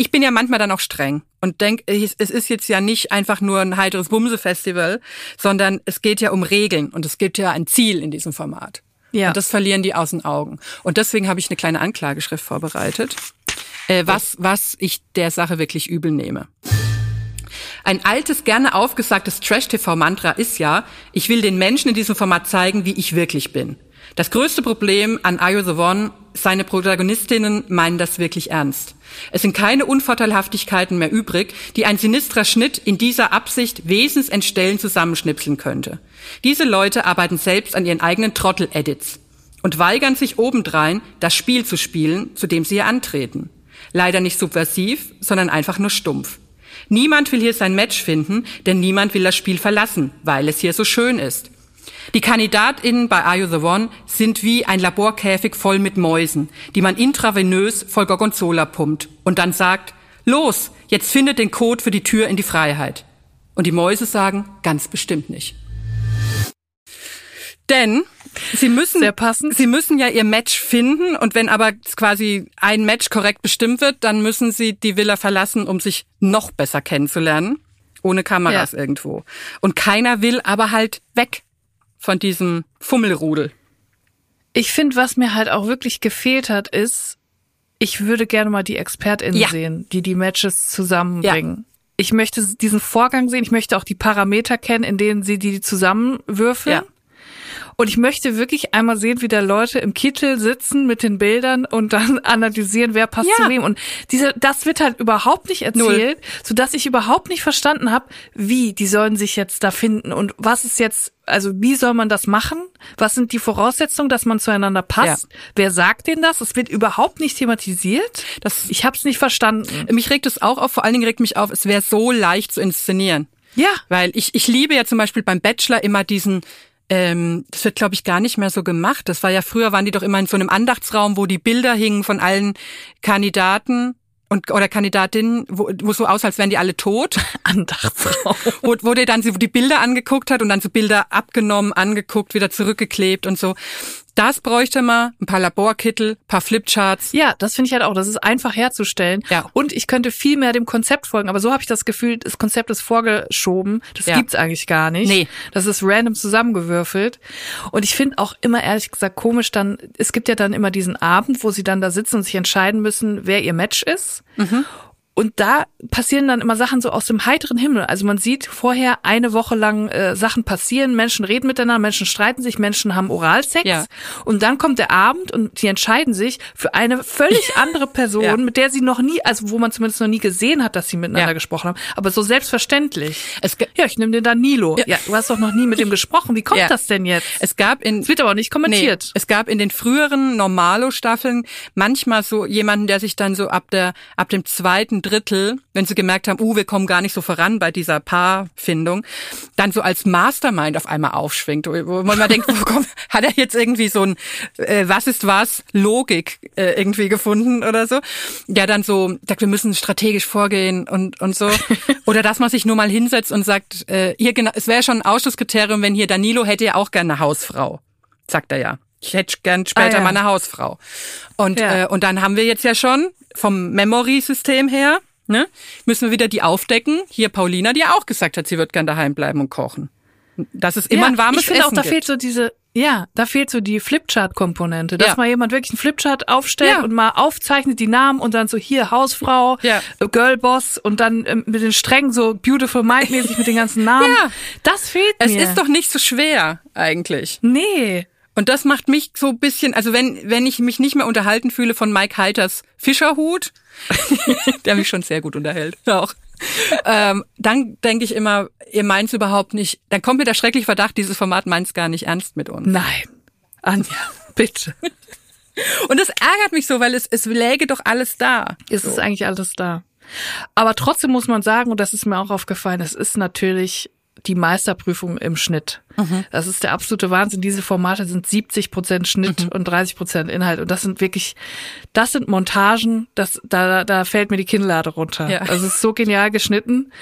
[SPEAKER 2] ich bin ja manchmal dann auch streng und denk, es es ist jetzt ja nicht einfach nur ein heiteres Bumse-Festival, sondern es geht ja um Regeln und es gibt ja ein Ziel in diesem Format.
[SPEAKER 1] Ja.
[SPEAKER 2] Und das verlieren die aus den Augen. Und deswegen habe ich eine kleine Anklageschrift vorbereitet, äh, was, was ich der Sache wirklich übel nehme. Ein altes, gerne aufgesagtes Trash-TV-Mantra ist ja, ich will den Menschen in diesem Format zeigen, wie ich wirklich bin. Das größte Problem an Are You the One, seine Protagonistinnen meinen das wirklich ernst. Es sind keine Unvorteilhaftigkeiten mehr übrig, die ein sinistrer Schnitt in dieser Absicht wesensentstellend zusammenschnipseln könnte. Diese Leute arbeiten selbst an ihren eigenen Trottel-Edits und weigern sich obendrein, das Spiel zu spielen, zu dem sie hier antreten. Leider nicht subversiv, sondern einfach nur stumpf. Niemand will hier sein Match finden, denn niemand will das Spiel verlassen, weil es hier so schön ist. Die KandidatInnen bei Are You the One sind wie ein Laborkäfig voll mit Mäusen, die man intravenös voll Gorgonzola pumpt und dann sagt, los, jetzt findet den Code für die Tür in die Freiheit. Und die Mäuse sagen, ganz bestimmt nicht. Denn sie müssen,
[SPEAKER 1] Sehr passend.
[SPEAKER 2] sie müssen ja ihr Match finden und wenn aber quasi ein Match korrekt bestimmt wird, dann müssen sie die Villa verlassen, um sich noch besser kennenzulernen. Ohne Kameras
[SPEAKER 1] Ja.
[SPEAKER 2] irgendwo. Und keiner will aber halt weg von diesem Fummelrudel.
[SPEAKER 1] Ich finde, was mir halt auch wirklich gefehlt hat, ist, ich würde gerne mal die ExpertInnen
[SPEAKER 2] Ja.
[SPEAKER 1] sehen, die die Matches zusammenbringen. Ich möchte diesen Vorgang sehen. Ich möchte auch die Parameter kennen, in denen sie die zusammenwürfeln.
[SPEAKER 2] Ja.
[SPEAKER 1] Und ich möchte wirklich einmal sehen, wie da Leute im Kittel sitzen mit den Bildern und dann analysieren, wer passt
[SPEAKER 2] Ja.
[SPEAKER 1] zu wem. Und diese, das wird halt überhaupt nicht erzählt, sodass ich überhaupt nicht verstanden habe, wie die sollen sich jetzt da finden und was ist jetzt, also wie soll man das machen? Was sind die Voraussetzungen, dass man zueinander passt? Wer sagt denen das? Es wird überhaupt nicht thematisiert.
[SPEAKER 2] Das-
[SPEAKER 1] ich habe es nicht verstanden.
[SPEAKER 2] Mich regt es auch auf, vor allen Dingen regt mich auf, es wäre so leicht zu inszenieren.
[SPEAKER 1] Ja.
[SPEAKER 2] Weil ich, ich liebe ja zum Beispiel beim Bachelor immer diesen, ähm, das wird glaube ich gar nicht mehr so gemacht. Das war ja früher, waren die doch immer in so einem Andachtsraum, wo die Bilder hingen von allen Kandidaten und oder Kandidatinnen, wo, wo so aus, als wären die alle tot.
[SPEAKER 1] Andachtsraum.
[SPEAKER 2] wo, wo der dann so die Bilder angeguckt hat und dann so Bilder abgenommen, angeguckt, wieder zurückgeklebt und so. Das bräuchte man, ein paar Laborkittel, ein paar Flipcharts.
[SPEAKER 1] Ja, das finde ich halt auch. Das ist einfach herzustellen.
[SPEAKER 2] Ja.
[SPEAKER 1] Und ich könnte viel mehr dem Konzept folgen. Aber so habe ich das Gefühl, das Konzept ist vorgeschoben. Das
[SPEAKER 2] Ja.
[SPEAKER 1] gibt's eigentlich gar nicht.
[SPEAKER 2] Nee.
[SPEAKER 1] Das ist random zusammengewürfelt. Und ich finde auch immer ehrlich gesagt komisch dann, es gibt ja dann immer diesen Abend, wo sie dann da sitzen und sich entscheiden müssen, wer ihr Match ist. Und da passieren dann immer Sachen so aus dem heiteren Himmel. Also man sieht vorher eine Woche lang äh, Sachen passieren, Menschen reden miteinander, Menschen streiten sich, Menschen haben Oralsex.
[SPEAKER 2] Ja.
[SPEAKER 1] Und dann kommt der Abend und die entscheiden sich für eine völlig andere Person,
[SPEAKER 2] Ja.
[SPEAKER 1] mit der sie noch nie, also wo man zumindest noch nie gesehen hat, dass sie miteinander
[SPEAKER 2] Ja.
[SPEAKER 1] gesprochen haben. Aber so selbstverständlich. Ja, ich nehme den Danilo. Ja. du hast doch noch nie mit dem gesprochen. Wie kommt
[SPEAKER 2] Ja.
[SPEAKER 1] das denn jetzt?
[SPEAKER 2] es gab in
[SPEAKER 1] Es wird aber auch nicht kommentiert.
[SPEAKER 2] Nee, es gab in den früheren Normalo-Staffeln manchmal so jemanden, der sich dann so ab der ab dem zweiten Drittel, wenn sie gemerkt haben, uh, wir kommen gar nicht so voran bei dieser Paarfindung, dann so als Mastermind auf einmal aufschwingt, wo man mal denkt, wo kommt, hat er jetzt irgendwie so ein äh, was ist was Logik äh, irgendwie gefunden oder so, der dann so sagt, wir müssen strategisch vorgehen und und so oder dass man sich nur mal hinsetzt und sagt, äh, hier genau, es wäre schon ein Ausschlusskriterium, wenn hier Danilo hätte ja auch gerne eine Hausfrau sagt er ja. Ich hätte gern später
[SPEAKER 1] Ah, ja.
[SPEAKER 2] mal eine Hausfrau. Und,
[SPEAKER 1] Ja.
[SPEAKER 2] äh, und dann haben wir jetzt ja schon vom Memory-System her, ne, müssen wir wieder die aufdecken. Hier Paulina, die ja auch gesagt hat, sie wird gern daheim bleiben und kochen. Dass es immer
[SPEAKER 1] ja,
[SPEAKER 2] ein warmes
[SPEAKER 1] Ich finde auch,
[SPEAKER 2] Essen
[SPEAKER 1] da
[SPEAKER 2] gibt.
[SPEAKER 1] fehlt so diese, ja, da fehlt so die Flipchart-Komponente, dass
[SPEAKER 2] Ja.
[SPEAKER 1] mal jemand wirklich einen Flipchart aufstellt
[SPEAKER 2] Ja.
[SPEAKER 1] und mal aufzeichnet die Namen und dann so hier Hausfrau,
[SPEAKER 2] Ja.
[SPEAKER 1] Girlboss und dann ähm, mit den Strängen so Beautiful Mind mäßig mit den ganzen Namen.
[SPEAKER 2] Ja.
[SPEAKER 1] Das fehlt
[SPEAKER 2] es
[SPEAKER 1] mir.
[SPEAKER 2] ist doch nicht so schwer eigentlich.
[SPEAKER 1] nee.
[SPEAKER 2] Und das macht mich so ein bisschen, also wenn, wenn ich mich nicht mehr unterhalten fühle von Mike Heiters Fischerhut, der mich schon sehr gut unterhält, auch, ähm, dann denke ich immer, ihr meint's überhaupt nicht, dann kommt mir der schreckliche Verdacht, dieses Format meint's gar nicht ernst mit uns.
[SPEAKER 1] Nein. Anja, bitte.
[SPEAKER 2] Und das ärgert mich so, weil es, es läge doch alles da.
[SPEAKER 1] Es ist eigentlich alles da. Aber trotzdem muss man sagen, und das ist mir auch aufgefallen, es ist natürlich die Meisterprüfung im Schnitt. Das ist der absolute Wahnsinn. Diese Formate sind 70 Prozent Schnitt und 30 Prozent Inhalt. Und das sind wirklich, das sind Montagen, das, da, da fällt mir die Kinnlade runter.
[SPEAKER 2] Ja.
[SPEAKER 1] Also es ist so genial geschnitten.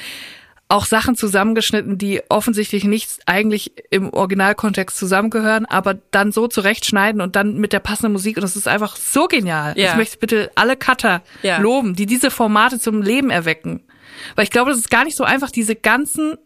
[SPEAKER 1] Auch Sachen zusammengeschnitten, die offensichtlich nicht eigentlich im Originalkontext zusammengehören, aber dann so zurechtschneiden und dann mit der passenden Musik. Und das ist einfach so genial.
[SPEAKER 2] Ja.
[SPEAKER 1] Ich möchte bitte alle Cutter
[SPEAKER 2] Ja.
[SPEAKER 1] loben, die diese Formate zum Leben erwecken. Weil ich glaube, das ist gar nicht so einfach, diese ganzen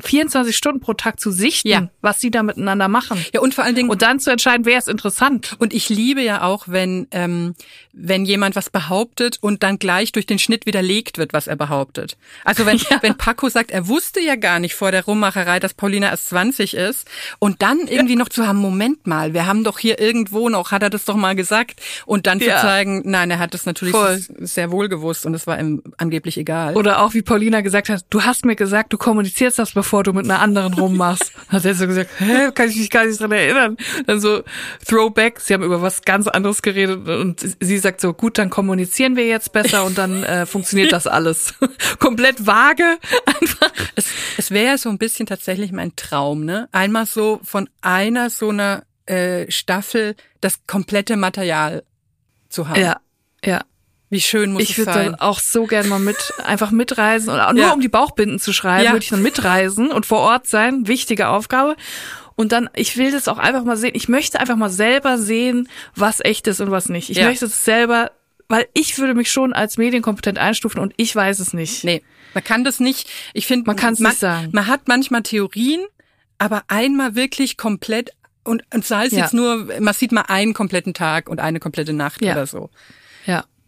[SPEAKER 1] 24 Stunden pro Tag zu sichten,
[SPEAKER 2] Ja.
[SPEAKER 1] was sie da miteinander machen.
[SPEAKER 2] Ja, und vor allen Dingen,
[SPEAKER 1] Und dann zu entscheiden, wer ist interessant.
[SPEAKER 2] Und ich liebe ja auch, wenn, ähm, wenn jemand was behauptet und dann gleich durch den Schnitt widerlegt wird, was er behauptet. Also wenn, wenn Paco sagt, er wusste ja gar nicht vor der Rummacherei, dass Paulina erst 20 ist und dann irgendwie noch zu haben, Moment mal, wir haben doch hier irgendwo noch, hat er das doch mal gesagt und dann
[SPEAKER 1] Ja.
[SPEAKER 2] zu zeigen, nein, er hat das natürlich
[SPEAKER 1] Voll.
[SPEAKER 2] sehr wohl gewusst und es war ihm angeblich egal.
[SPEAKER 1] Oder auch wie Paulina gesagt hat, du hast mir gesagt, du kommunizierst das, bevor du mit einer anderen rummachst. Hat er so gesagt, hä, kann ich mich gar nicht dran erinnern. Dann so Throwback, sie haben über was ganz anderes geredet und sie sagt so, gut, dann kommunizieren wir jetzt besser und dann äh, funktioniert das alles. Komplett vage, einfach.
[SPEAKER 2] es, Es wäre ja so ein bisschen tatsächlich mein Traum, ne? Einmal so von einer so einer äh, Staffel das komplette Material zu haben.
[SPEAKER 1] Ja, ja.
[SPEAKER 2] Wie schön muss
[SPEAKER 1] Ich
[SPEAKER 2] es
[SPEAKER 1] würde
[SPEAKER 2] sein?
[SPEAKER 1] dann auch so gerne mal mit, einfach mitreisen oder nur
[SPEAKER 2] Ja.
[SPEAKER 1] um die Bauchbinden zu schreiben,
[SPEAKER 2] Ja.
[SPEAKER 1] würde ich dann mitreisen und vor Ort sein. Wichtige Aufgabe. Und dann, ich will das auch einfach mal sehen. Ich möchte einfach mal selber sehen, was echt ist und was nicht. Ich
[SPEAKER 2] Ja.
[SPEAKER 1] möchte es selber, weil ich würde mich schon als medienkompetent einstufen und ich weiß es nicht.
[SPEAKER 2] Nee, man kann das nicht. Ich finde,
[SPEAKER 1] Man kann's nicht sagen.
[SPEAKER 2] Man hat manchmal Theorien, aber einmal wirklich komplett und, und sei es
[SPEAKER 1] Ja.
[SPEAKER 2] jetzt nur, man sieht mal einen kompletten Tag und eine komplette Nacht
[SPEAKER 1] Ja.
[SPEAKER 2] oder so.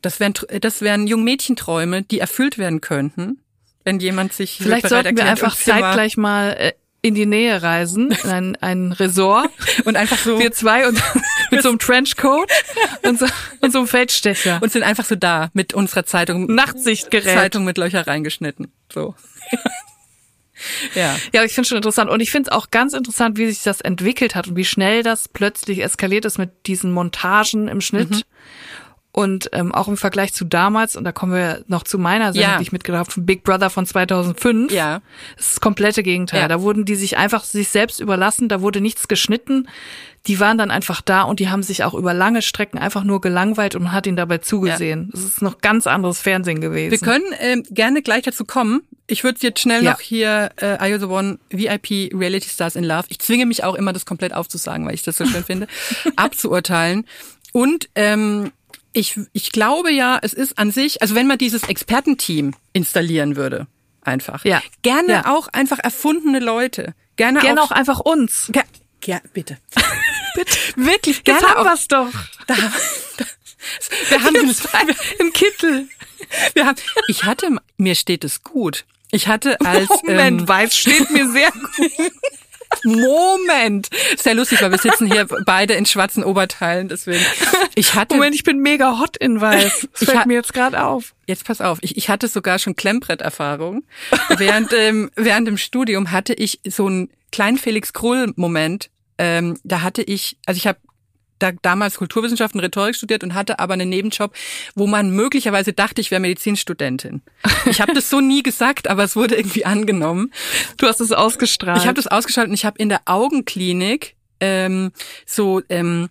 [SPEAKER 2] Das wären, das wären Jungmädchenträume, die erfüllt werden könnten, wenn jemand sich
[SPEAKER 1] Vielleicht sollten wir
[SPEAKER 2] erklärt,
[SPEAKER 1] einfach
[SPEAKER 2] hier mal-
[SPEAKER 1] zeitgleich mal äh, in die Nähe reisen, in ein, ein Resort.
[SPEAKER 2] und einfach so
[SPEAKER 1] Wir zwei und mit so einem Trenchcoat und so, und so einem Feldstecher.
[SPEAKER 2] und sind einfach so da mit unserer Zeitung,
[SPEAKER 1] Nachtsichtgerät.
[SPEAKER 2] Zeitung mit Löcher reingeschnitten. So. ja.
[SPEAKER 1] Ja, ich finde schon interessant. Und ich finde es auch ganz interessant, wie sich das entwickelt hat und wie schnell das plötzlich eskaliert ist mit diesen Montagen im Schnitt.
[SPEAKER 2] Mhm.
[SPEAKER 1] Und ähm, auch im Vergleich zu damals, und da kommen wir noch zu meiner Sendung,
[SPEAKER 2] Ja.
[SPEAKER 1] die ich mitgebracht habe, von Big Brother von 2005.
[SPEAKER 2] Ja.
[SPEAKER 1] Das ist das komplette Gegenteil.
[SPEAKER 2] Ja.
[SPEAKER 1] Da wurden die sich einfach sich selbst überlassen, da wurde nichts geschnitten. Die waren dann einfach da und die haben sich auch über lange Strecken einfach nur gelangweilt und man hat ihnen dabei zugesehen. Das ist noch ganz anderes Fernsehen gewesen.
[SPEAKER 2] Wir können ähm, gerne gleich dazu kommen. Ich würde jetzt schnell
[SPEAKER 1] Ja.
[SPEAKER 2] noch hier äh, Are You the One VIP Reality Stars in Love. Ich zwinge mich auch immer, das komplett aufzusagen, weil ich das so schön finde, abzuurteilen. Und ähm, ich, ich glaube ja, es ist an sich, also wenn man dieses Expertenteam installieren würde, einfach.
[SPEAKER 1] Ja.
[SPEAKER 2] Gerne
[SPEAKER 1] Ja.
[SPEAKER 2] auch einfach erfundene Leute. Gerne,
[SPEAKER 1] Gerne
[SPEAKER 2] auch,
[SPEAKER 1] auch einfach uns.
[SPEAKER 2] Ge ja, bitte. bitte. Wirklich, gerne
[SPEAKER 1] Jetzt haben wir's doch.
[SPEAKER 2] Da, da, wir haben
[SPEAKER 1] Im Kittel.
[SPEAKER 2] wir haben, ich hatte, mir steht es gut. Ich hatte als
[SPEAKER 1] Moment,
[SPEAKER 2] ähm,
[SPEAKER 1] weiß steht mir sehr gut.
[SPEAKER 2] Moment, sehr lustig, weil wir sitzen hier beide in schwarzen Oberteilen, deswegen. Ich hatte
[SPEAKER 1] Moment, ich bin mega hot in weiß. Das
[SPEAKER 2] Ich
[SPEAKER 1] fällt mir jetzt gerade auf.
[SPEAKER 2] Jetzt pass auf, ich, ich hatte sogar schon Klemmbretterfahrung. während, ähm, während dem Studium hatte ich so einen kleinen Felix Krull-Moment. Ähm, da hatte ich, also ich habe da damals Kulturwissenschaften, Rhetorik studiert und hatte aber einen Nebenjob, wo man möglicherweise dachte, ich wäre Medizinstudentin. Ich habe das so nie gesagt, aber es wurde irgendwie angenommen.
[SPEAKER 1] Du hast es ausgestrahlt.
[SPEAKER 2] Ich habe das ausgeschaltet und ich habe in der Augenklinik ähm, so ähm,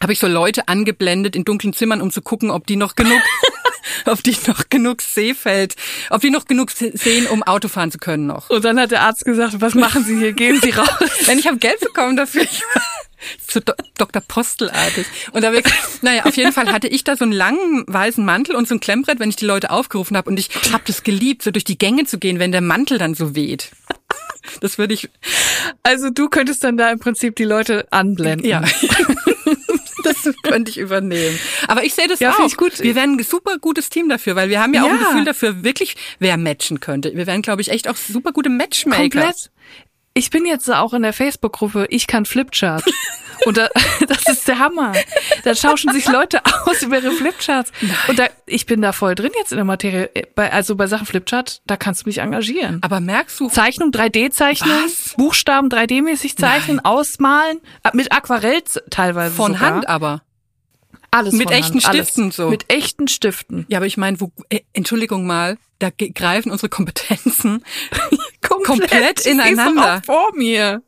[SPEAKER 2] habe ich so Leute angeblendet in dunklen Zimmern, um zu gucken, ob die noch genug, ob die noch genug Sehfeld, ob die noch genug se- sehen, um Auto fahren zu können noch.
[SPEAKER 1] und dann hat der Arzt gesagt, was machen Sie hier? Gehen Sie raus.
[SPEAKER 2] Denn ich habe Geld bekommen dafür. Ich so Do Dr. Postelartig. Und da wirklich, naja, auf jeden Fall hatte ich da so einen langen weißen Mantel und so ein Klemmbrett, wenn ich die Leute aufgerufen habe. Und ich habe das geliebt, so durch die Gänge zu gehen, wenn der Mantel dann so weht. Das würde ich,
[SPEAKER 1] Also du könntest dann da im Prinzip die Leute anblenden.
[SPEAKER 2] Ja. das könnte ich übernehmen. Aber ich sehe das
[SPEAKER 1] Ja,
[SPEAKER 2] auch.
[SPEAKER 1] finde ich gut.
[SPEAKER 2] Wir wären ein super gutes Team dafür, weil wir haben ja, auch ein
[SPEAKER 1] Ja.
[SPEAKER 2] Gefühl dafür, wirklich, wer matchen könnte. Wir wären, glaube ich, echt auch super gute Matchmaker.
[SPEAKER 1] Komplett. Ich bin jetzt auch in der Facebook-Gruppe Ich kann Flipchart. Und da, das ist der Hammer. Da tauschen sich Leute aus über ihre Flipcharts. Und da, ich bin da voll drin jetzt in der Materie. Bei, also bei Sachen Flipchart, da kannst du mich engagieren.
[SPEAKER 2] Aber merkst du,
[SPEAKER 1] Zeichnung, 3D-Zeichnen,
[SPEAKER 2] Was?
[SPEAKER 1] Buchstaben 3D-mäßig zeichnen, ausmalen, äh, mit Aquarell teilweise
[SPEAKER 2] von
[SPEAKER 1] sogar.
[SPEAKER 2] Hand aber.
[SPEAKER 1] Alles
[SPEAKER 2] mit echten
[SPEAKER 1] Hand, alles.
[SPEAKER 2] Stiften so.
[SPEAKER 1] Mit echten Stiften.
[SPEAKER 2] Ja, aber ich meine, wo, äh, Entschuldigung mal, da greifen unsere Kompetenzen komplett
[SPEAKER 1] Ich seh's
[SPEAKER 2] ineinander.
[SPEAKER 1] Doch auch vor mir.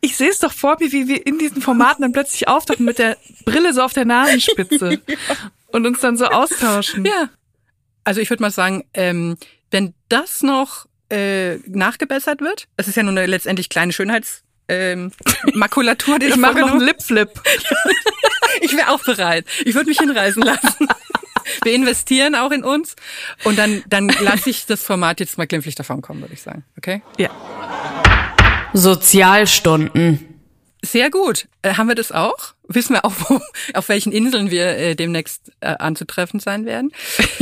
[SPEAKER 1] Ich sehe es doch vor mir, wie wir in diesen Formaten dann plötzlich auftauchen mit der Brille so auf der Nasenspitze und uns dann so austauschen.
[SPEAKER 2] Ja. Also ich würde mal sagen, ähm, wenn das noch äh, nachgebessert wird, es ist ja nur eine letztendlich kleine Schönheits ähm, Makulatur, die
[SPEAKER 1] Ich mache noch einen Lipflip.
[SPEAKER 2] Ich wäre auch bereit. Ich würde mich hinreisen lassen. Wir investieren auch in uns und dann, dann lasse ich das Format jetzt mal glimpflich davon kommen, würde ich sagen. Okay?
[SPEAKER 1] Ja.
[SPEAKER 5] Sozialstunden.
[SPEAKER 2] Sehr gut. Äh, haben wir das auch? Wissen wir auch, wo, auf welchen Inseln wir äh, demnächst äh, anzutreffen sein werden?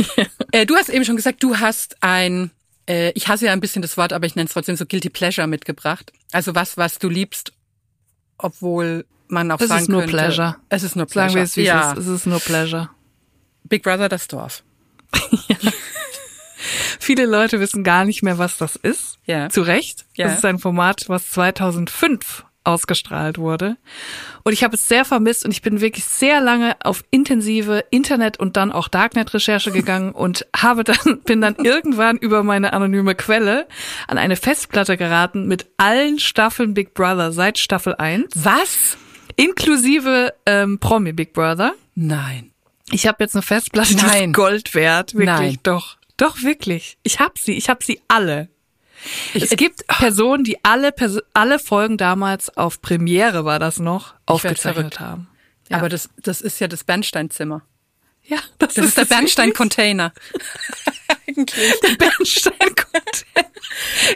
[SPEAKER 2] äh, du hast eben schon gesagt, du hast ein, äh, ich hasse ja ein bisschen das Wort, aber ich nenne es trotzdem so Guilty Pleasure mitgebracht. Also was, was du liebst, obwohl man auch
[SPEAKER 1] Es
[SPEAKER 2] sagen
[SPEAKER 1] ist nur
[SPEAKER 2] könnte,
[SPEAKER 1] Pleasure.
[SPEAKER 2] Es ist nur Pleasure.
[SPEAKER 1] Sagen wir es, wie
[SPEAKER 2] ja.
[SPEAKER 1] es ist. Es ist nur Pleasure.
[SPEAKER 2] Big Brother, das Dorf.
[SPEAKER 1] Viele Leute wissen gar nicht mehr, was das ist.
[SPEAKER 2] Ja.
[SPEAKER 1] Zu Recht.
[SPEAKER 2] Ja.
[SPEAKER 1] Das ist ein Format, was 2005 ausgestrahlt wurde. Und ich habe es sehr vermisst und ich bin wirklich sehr lange auf intensive Internet- und dann auch Darknet-Recherche gegangen und habe dann, bin dann irgendwann über meine anonyme Quelle an eine Festplatte geraten mit allen Staffeln Big Brother seit Staffel 1,
[SPEAKER 2] Was?
[SPEAKER 1] inklusive ähm, Promi Big Brother.
[SPEAKER 2] Nein.
[SPEAKER 1] Ich habe jetzt eine Festplatte, die
[SPEAKER 2] Nein.
[SPEAKER 1] ist Gold wert. Wirklich,
[SPEAKER 2] Nein.
[SPEAKER 1] doch. Doch, wirklich. Ich hab sie. Ich hab sie alle.
[SPEAKER 2] Ich,
[SPEAKER 1] Es gibt Personen, die alle, alle Folgen damals auf Premiere war das noch, aufgezeichnet haben. Ja.
[SPEAKER 2] Aber das, das ist ja das Bernsteinzimmer.
[SPEAKER 1] Ja, das,
[SPEAKER 2] Das ist der Bernstein-Container. Eigentlich.
[SPEAKER 1] Bernstein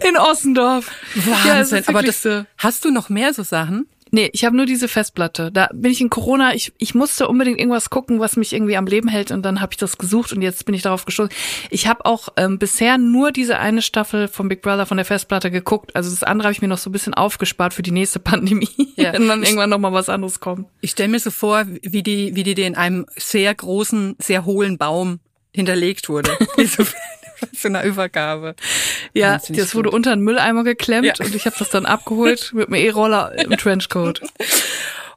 [SPEAKER 1] in Ossendorf. Ja,
[SPEAKER 2] Wahnsinn.
[SPEAKER 1] ist
[SPEAKER 2] Aber das,
[SPEAKER 1] so.
[SPEAKER 2] hast du noch mehr so Sachen?
[SPEAKER 1] Nee, ich habe nur diese Festplatte. Da bin ich in Corona, ich, ich musste unbedingt irgendwas gucken, was mich irgendwie am Leben hält und dann habe ich das gesucht und jetzt bin ich darauf gestoßen. Ich habe auch ähm, bisher nur diese eine Staffel von Big Brother von der Festplatte geguckt. Also das andere habe ich mir noch so ein bisschen aufgespart für die nächste Pandemie,
[SPEAKER 2] Ja.
[SPEAKER 1] wenn dann irgendwann noch mal was anderes kommt.
[SPEAKER 2] Ich stelle mir so vor, wie die, wie die in einem sehr großen, sehr hohlen Baum hinterlegt wurde. So einer Übergabe.
[SPEAKER 1] Ja,
[SPEAKER 2] Wahnsinnig
[SPEAKER 1] das wurde
[SPEAKER 2] gut.
[SPEAKER 1] unter einen Mülleimer geklemmt
[SPEAKER 2] Ja.
[SPEAKER 1] und ich habe das dann abgeholt mit einem E-Roller im Trenchcoat.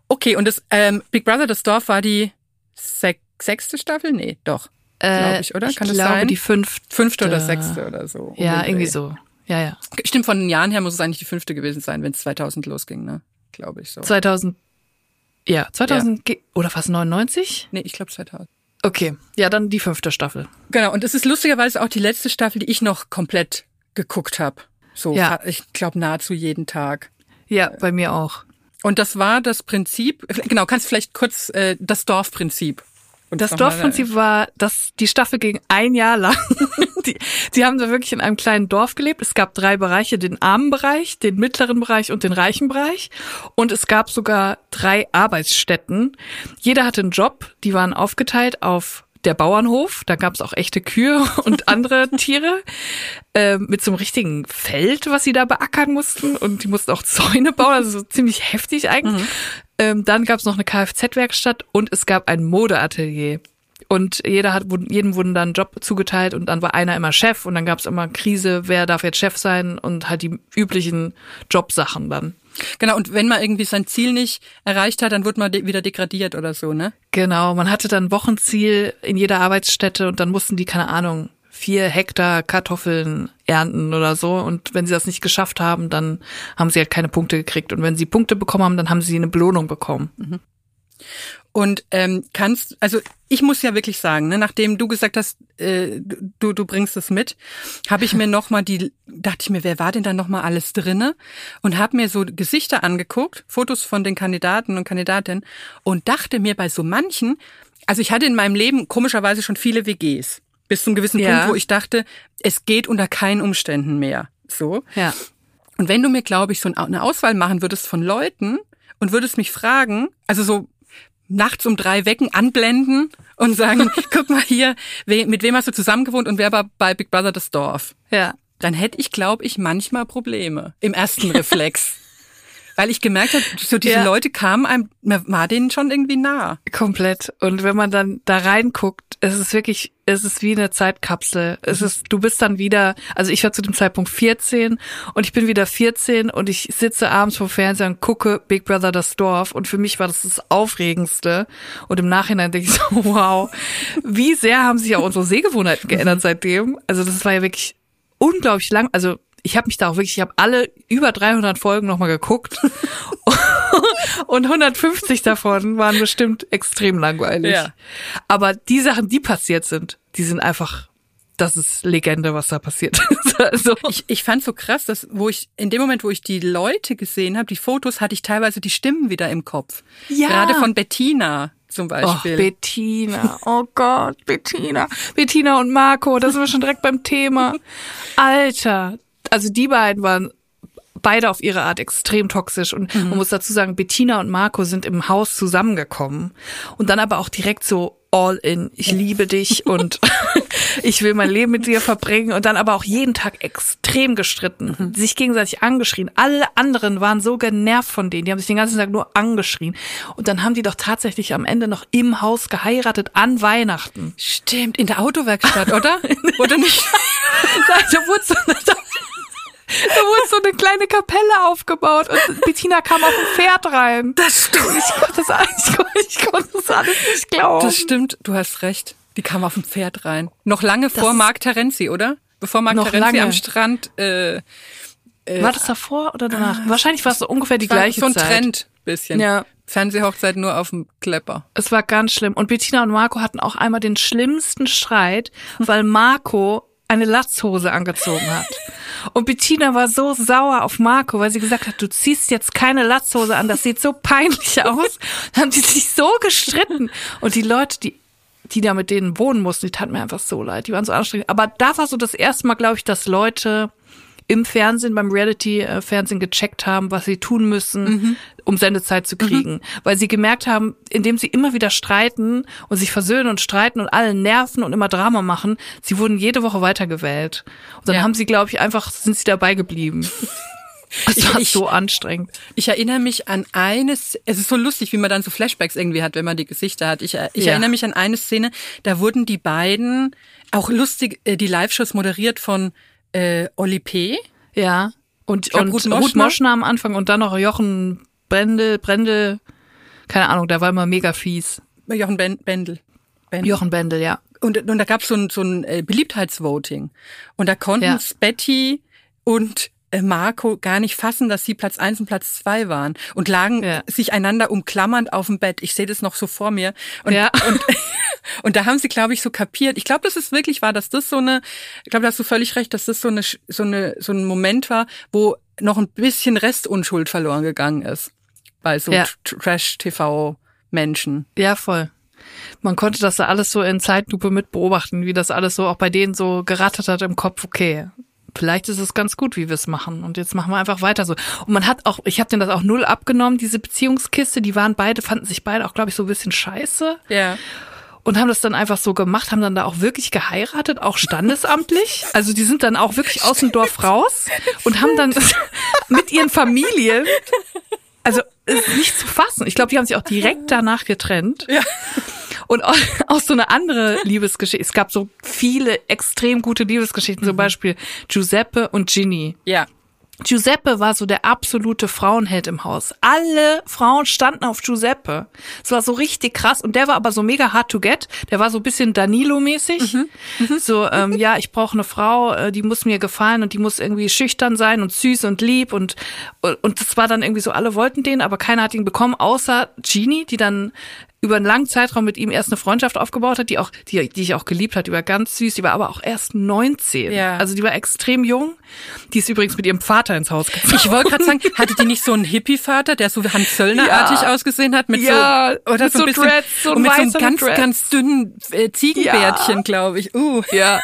[SPEAKER 2] Okay, und das ähm, Big Brother, das Dorf war die sech sechste Staffel? Nee, doch. Glaube ich, oder?
[SPEAKER 1] Äh, Ich
[SPEAKER 2] Kann das
[SPEAKER 1] glaube,
[SPEAKER 2] sein?
[SPEAKER 1] die fünfte.
[SPEAKER 2] Fünfte oder sechste oder so.
[SPEAKER 1] Ja, irgendwie
[SPEAKER 2] Dreh.
[SPEAKER 1] so. Ja, ja.
[SPEAKER 2] Stimmt, von den Jahren her muss es eigentlich die fünfte gewesen sein, wenn es 2000 losging, ne? Glaube ich so.
[SPEAKER 1] 2000. Ja, 2000 ge- oder was 99?
[SPEAKER 2] Nee, ich glaube 2000.
[SPEAKER 1] Okay, ja, dann die fünfte Staffel.
[SPEAKER 2] Genau, und es ist lustigerweise auch die letzte Staffel, die ich noch komplett geguckt habe. So,
[SPEAKER 1] Ja.
[SPEAKER 2] ich glaube nahezu jeden Tag.
[SPEAKER 1] Ja, bei mir auch.
[SPEAKER 2] Und das war das Prinzip, genau, kannst du vielleicht kurz äh, das Dorfprinzip. uns
[SPEAKER 1] Das Dorfprinzip war, dass die Staffel ging ein Jahr lang. die, die haben da wirklich in einem kleinen Dorf gelebt. Es gab drei Bereiche, den armen Bereich, den mittleren Bereich und den reichen Bereich. Und es gab sogar drei Arbeitsstätten. Jeder hatte einen Job. Die waren aufgeteilt auf der Bauernhof, da gab es auch echte Kühe und andere Tiere ähm, mit so einem richtigen Feld, was sie da beackern mussten und die mussten auch Zäune bauen, also so ziemlich heftig eigentlich. Ähm, dann gab es noch eine Kfz-Werkstatt und es gab ein Modeatelier. Und jeder hat, jedem wurden dann Job zugeteilt und dann war einer immer Chef und dann gab es immer Krise, wer darf jetzt Chef sein und halt die üblichen Jobsachen dann.
[SPEAKER 2] Genau, und wenn man irgendwie sein Ziel nicht erreicht hat, dann wird man de wieder degradiert oder so, ne?
[SPEAKER 1] Genau, man hatte dann Wochenziel in jeder Arbeitsstätte und dann mussten die, keine Ahnung, vier Hektar Kartoffeln ernten oder so. Und wenn sie das nicht geschafft haben, dann haben sie halt keine Punkte gekriegt. Und wenn sie Punkte bekommen haben, dann haben sie eine Belohnung bekommen.
[SPEAKER 2] Und ähm, kannst, also ich muss ja wirklich sagen, ne, nachdem du gesagt hast, äh, du du bringst es mit, habe ich mir noch mal die, dachte ich mir, wer war denn da noch mal alles drinne? Und habe mir so Gesichter angeguckt, Fotos von den Kandidaten und Kandidatinnen und dachte mir bei so manchen, also ich hatte in meinem Leben komischerweise schon viele WGs bis zum gewissen
[SPEAKER 1] Ja.
[SPEAKER 2] Punkt, wo ich dachte, es geht unter keinen Umständen mehr. So.
[SPEAKER 1] Ja.
[SPEAKER 2] Und wenn du mir, glaube ich, so eine Auswahl machen würdest von Leuten und würdest mich fragen, also so nachts um drei wecken, anblenden und sagen, guck mal hier, we, mit wem hast du zusammengewohnt und wer war bei Big Brother das Dorf?
[SPEAKER 1] Ja.
[SPEAKER 2] Dann hätte ich, glaube ich, manchmal Probleme im ersten Reflex. Weil ich gemerkt habe, so diese
[SPEAKER 1] Ja.
[SPEAKER 2] Leute kamen einem, man war denen schon irgendwie nah.
[SPEAKER 1] Komplett. Und wenn man dann da reinguckt, es ist wirklich, es ist wie eine Zeitkapsel. Es ist, du bist dann wieder, also ich war zu dem Zeitpunkt 14 und ich bin wieder 14 und ich sitze abends vor Fernseher und gucke Big Brother das Dorf und für mich war das das Aufregendste. Und im Nachhinein denke ich so, wow, wie sehr haben sich auch unsere Sehgewohnheiten geändert seitdem. Also das war ja wirklich unglaublich lang, also ich habe mich da auch wirklich, ich habe alle über 300 Folgen nochmal geguckt und 150 davon waren bestimmt extrem langweilig.
[SPEAKER 2] Ja.
[SPEAKER 1] Aber die Sachen, die passiert sind, die sind einfach, das ist Legende, was da passiert ist. Also,
[SPEAKER 2] Ich, ich fand so krass, dass wo ich in dem Moment, wo ich die Leute gesehen habe, die Fotos, hatte ich teilweise die Stimmen wieder im Kopf.
[SPEAKER 1] Ja.
[SPEAKER 2] Gerade von Bettina zum
[SPEAKER 1] oh,
[SPEAKER 2] Beispiel.
[SPEAKER 1] Bettina, oh Gott, Bettina. Bettina und Marco, da sind wir schon direkt beim Thema. Alter, also die beiden waren beide auf ihre Art extrem toxisch und man muss dazu sagen, Bettina und Marco sind im Haus zusammengekommen und dann aber auch direkt so all in, ich liebe dich und ich will mein Leben mit dir verbringen und dann aber auch jeden Tag extrem gestritten, sich gegenseitig angeschrien. Alle anderen waren so genervt von denen, die haben sich den ganzen Tag nur angeschrien und dann haben die doch tatsächlich am Ende noch im Haus geheiratet an Weihnachten.
[SPEAKER 2] Stimmt, in der Autowerkstatt, oder? Oder nicht?
[SPEAKER 1] Da wurde so, da, wurde so eine kleine Kapelle aufgebaut und Bettina kam auf ein Pferd rein.
[SPEAKER 2] Das stimmt.
[SPEAKER 1] Ich konnte das, ich konnte, ich konnte das alles nicht glauben.
[SPEAKER 2] Das stimmt, du hast recht. Die kam auf dem Pferd rein. Noch lange vor
[SPEAKER 1] ist-
[SPEAKER 2] Mark Terenzi, oder? Bevor Mark
[SPEAKER 1] Noch
[SPEAKER 2] Terenzi am Strand äh,
[SPEAKER 1] war das davor oder danach? Wahrscheinlich war es so ungefähr die gleiche
[SPEAKER 2] so ein
[SPEAKER 1] Zeit.
[SPEAKER 2] Trend bisschen.
[SPEAKER 1] Ja.
[SPEAKER 2] Fernsehhochzeit nur auf dem Klepper.
[SPEAKER 1] Es war ganz schlimm. Und Bettina und Marco hatten auch einmal den schlimmsten Streit, weil Marco eine Latzhose angezogen hat. Und Bettina war so sauer auf Marco, weil sie gesagt hat, du ziehst jetzt keine Latzhose an, das sieht so peinlich aus. Dann haben die sich so gestritten. Und die Leute, die die da mit denen wohnen mussten, die taten mir einfach so leid. Die waren so anstrengend. Aber da war so das erste Mal, glaube ich, dass Leute im Fernsehen, beim Reality-Fernsehen gecheckt haben, was sie tun müssen, um Sendezeit zu kriegen. Weil sie gemerkt haben, indem sie immer wieder streiten und sich versöhnen und streiten und alle nerven und immer Drama machen, sie wurden jede Woche weitergewählt. Und dann
[SPEAKER 2] Ja.
[SPEAKER 1] haben sie, glaube ich, einfach, sind sie dabei geblieben. Es war
[SPEAKER 2] Ich-
[SPEAKER 1] so anstrengend.
[SPEAKER 2] Ich erinnere mich an eines, es ist so lustig, wie man dann so Flashbacks irgendwie hat, wenn man die Gesichter hat. Ich, ich
[SPEAKER 1] Ja.
[SPEAKER 2] erinnere mich an eine Szene, da wurden die beiden, auch lustig, äh, die Live-Shows moderiert von äh, Oli P.
[SPEAKER 1] Ja. Und,
[SPEAKER 2] glaub,
[SPEAKER 1] und
[SPEAKER 2] Ruth
[SPEAKER 1] Ruth
[SPEAKER 2] Moschner.
[SPEAKER 1] Moschner. am Anfang und dann noch Jochen Brendel, Brendel, keine Ahnung, der war immer mega fies.
[SPEAKER 2] Jochen ben Bendel. Bendel.
[SPEAKER 1] Jochen Bendel, ja.
[SPEAKER 2] Und, und da gab es so ein, so ein äh, Beliebtheitsvoting. Und da konnten
[SPEAKER 1] Ja.
[SPEAKER 2] Betty und Marco gar nicht fassen, dass sie Platz eins und Platz zwei waren und lagen
[SPEAKER 1] Ja.
[SPEAKER 2] sich einander umklammernd auf dem Bett. Ich sehe das noch so vor mir. Und,
[SPEAKER 1] Ja.
[SPEAKER 2] und, und da haben sie, glaube ich, so kapiert. Ich glaube, dass es wirklich war, dass das so eine, ich glaube, da hast du völlig recht, dass das so eine, so eine, so ein Moment war, wo noch ein bisschen Restunschuld verloren gegangen ist. Bei so
[SPEAKER 1] Ja.
[SPEAKER 2] Trash-TV-Menschen.
[SPEAKER 1] Ja, voll. Man konnte das da alles so in Zeitlupe mit beobachten, wie das alles so auch bei denen so gerattert hat im Kopf. Okay, vielleicht ist es ganz gut, wie wir es machen. Und jetzt machen wir einfach weiter so. Und man hat auch, ich habe denen das auch null abgenommen, diese Beziehungskiste. Die waren beide, fanden sich beide auch, glaube ich, so ein bisschen scheiße.
[SPEAKER 2] Ja.
[SPEAKER 1] und haben das dann einfach so gemacht, haben dann da auch wirklich geheiratet, auch standesamtlich. Also die sind dann auch wirklich aus dem Dorf raus und haben dann mit ihren Familien, also nicht zu fassen. Ich glaube, die haben sich auch direkt danach getrennt.
[SPEAKER 2] Ja.
[SPEAKER 1] Und auch, auch so eine andere Liebesgeschichte. Es gab so viele extrem gute Liebesgeschichten, zum Beispiel Giuseppe und Ginny.
[SPEAKER 2] Ja.
[SPEAKER 1] Giuseppe war so der absolute Frauenheld im Haus. Alle Frauen standen auf Giuseppe. Es war so richtig krass und der war aber so mega hard to get. Der war so ein bisschen Danilo-mäßig. So, ähm, ja, ich brauche eine Frau, äh, die muss mir gefallen und die muss irgendwie schüchtern sein und süß und lieb und und das war dann irgendwie so, alle wollten den, aber keiner hat ihn bekommen, außer Genie, die dann über einen langen Zeitraum mit ihm erst eine Freundschaft aufgebaut hat, die auch, die, die ich auch geliebt hat, die war ganz süß, die war aber auch erst 19.
[SPEAKER 2] Ja.
[SPEAKER 1] Also die war extrem jung. Die ist übrigens mit ihrem Vater ins Haus gezogen.
[SPEAKER 2] Ich wollte gerade sagen, hatte die nicht so einen Hippie-Vater, der so Hans Zöllner-artig
[SPEAKER 1] Ja.
[SPEAKER 2] ausgesehen hat? Mit
[SPEAKER 1] Ja,
[SPEAKER 2] so, oder
[SPEAKER 1] mit
[SPEAKER 2] so ein
[SPEAKER 1] so
[SPEAKER 2] bisschen,
[SPEAKER 1] Dreads, so ein
[SPEAKER 2] und mit so einem ganz,
[SPEAKER 1] Dreads.
[SPEAKER 2] ganz dünnen äh, Ziegenbärtchen,
[SPEAKER 1] Ja.
[SPEAKER 2] glaube ich. Uh.
[SPEAKER 1] Ja,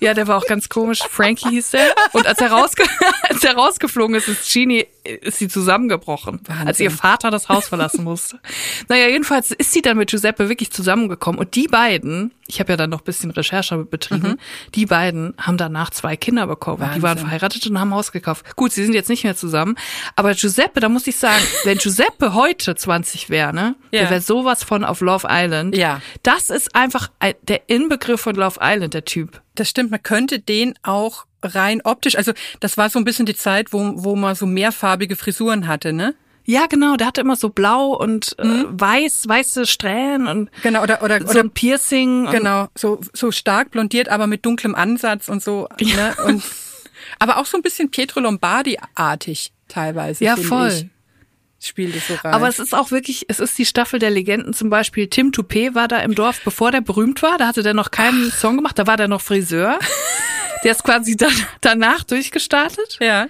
[SPEAKER 1] ja, der war auch ganz komisch. Frankie hieß der. Und als er, rausge als er rausgeflogen ist, ist Genie, ist sie zusammengebrochen.
[SPEAKER 2] Wahnsinn.
[SPEAKER 1] Als ihr Vater das Haus verlassen musste. Naja, jedenfalls ist sie dann mit Giuseppe wirklich zusammengekommen. Und die beiden, ich habe ja dann noch ein bisschen Recherche betrieben, die beiden haben danach zwei Kinder bekommen. Die waren
[SPEAKER 2] Mhm. Wahnsinn.
[SPEAKER 1] verheiratet und haben Haus gekauft. Gut, sie sind jetzt nicht mehr zusammen. Aber Giuseppe, da muss ich sagen, wenn Giuseppe heute 20 wäre, ne,
[SPEAKER 2] Ja.
[SPEAKER 1] der wäre sowas von auf Love Island.
[SPEAKER 2] Ja.
[SPEAKER 1] Das ist einfach ein, der Inbegriff von Love Island, der Typ.
[SPEAKER 2] Das stimmt, man könnte den auch rein optisch, also das war so ein bisschen die Zeit, wo, wo man so mehrfarbige Frisuren hatte, ne?
[SPEAKER 1] Ja, genau, der hatte immer so blau und äh, weiß, weiße Strähnen und
[SPEAKER 2] Genau, oder, oder,
[SPEAKER 1] so
[SPEAKER 2] oder
[SPEAKER 1] ein Piercing.
[SPEAKER 2] Genau, so, so stark blondiert, aber mit dunklem Ansatz und so, ne? Und, aber auch so ein bisschen Pietro Lombardi-artig teilweise.
[SPEAKER 1] Ja, voll.
[SPEAKER 2] Ich. So rein.
[SPEAKER 1] Aber es ist auch wirklich, es ist die Staffel der Legenden. Zum Beispiel Tim Toupet war da im Dorf, bevor der berühmt war. Da hatte der noch keinen Song gemacht. Da war der noch Friseur. Der ist quasi dann, danach durchgestartet.
[SPEAKER 2] ja.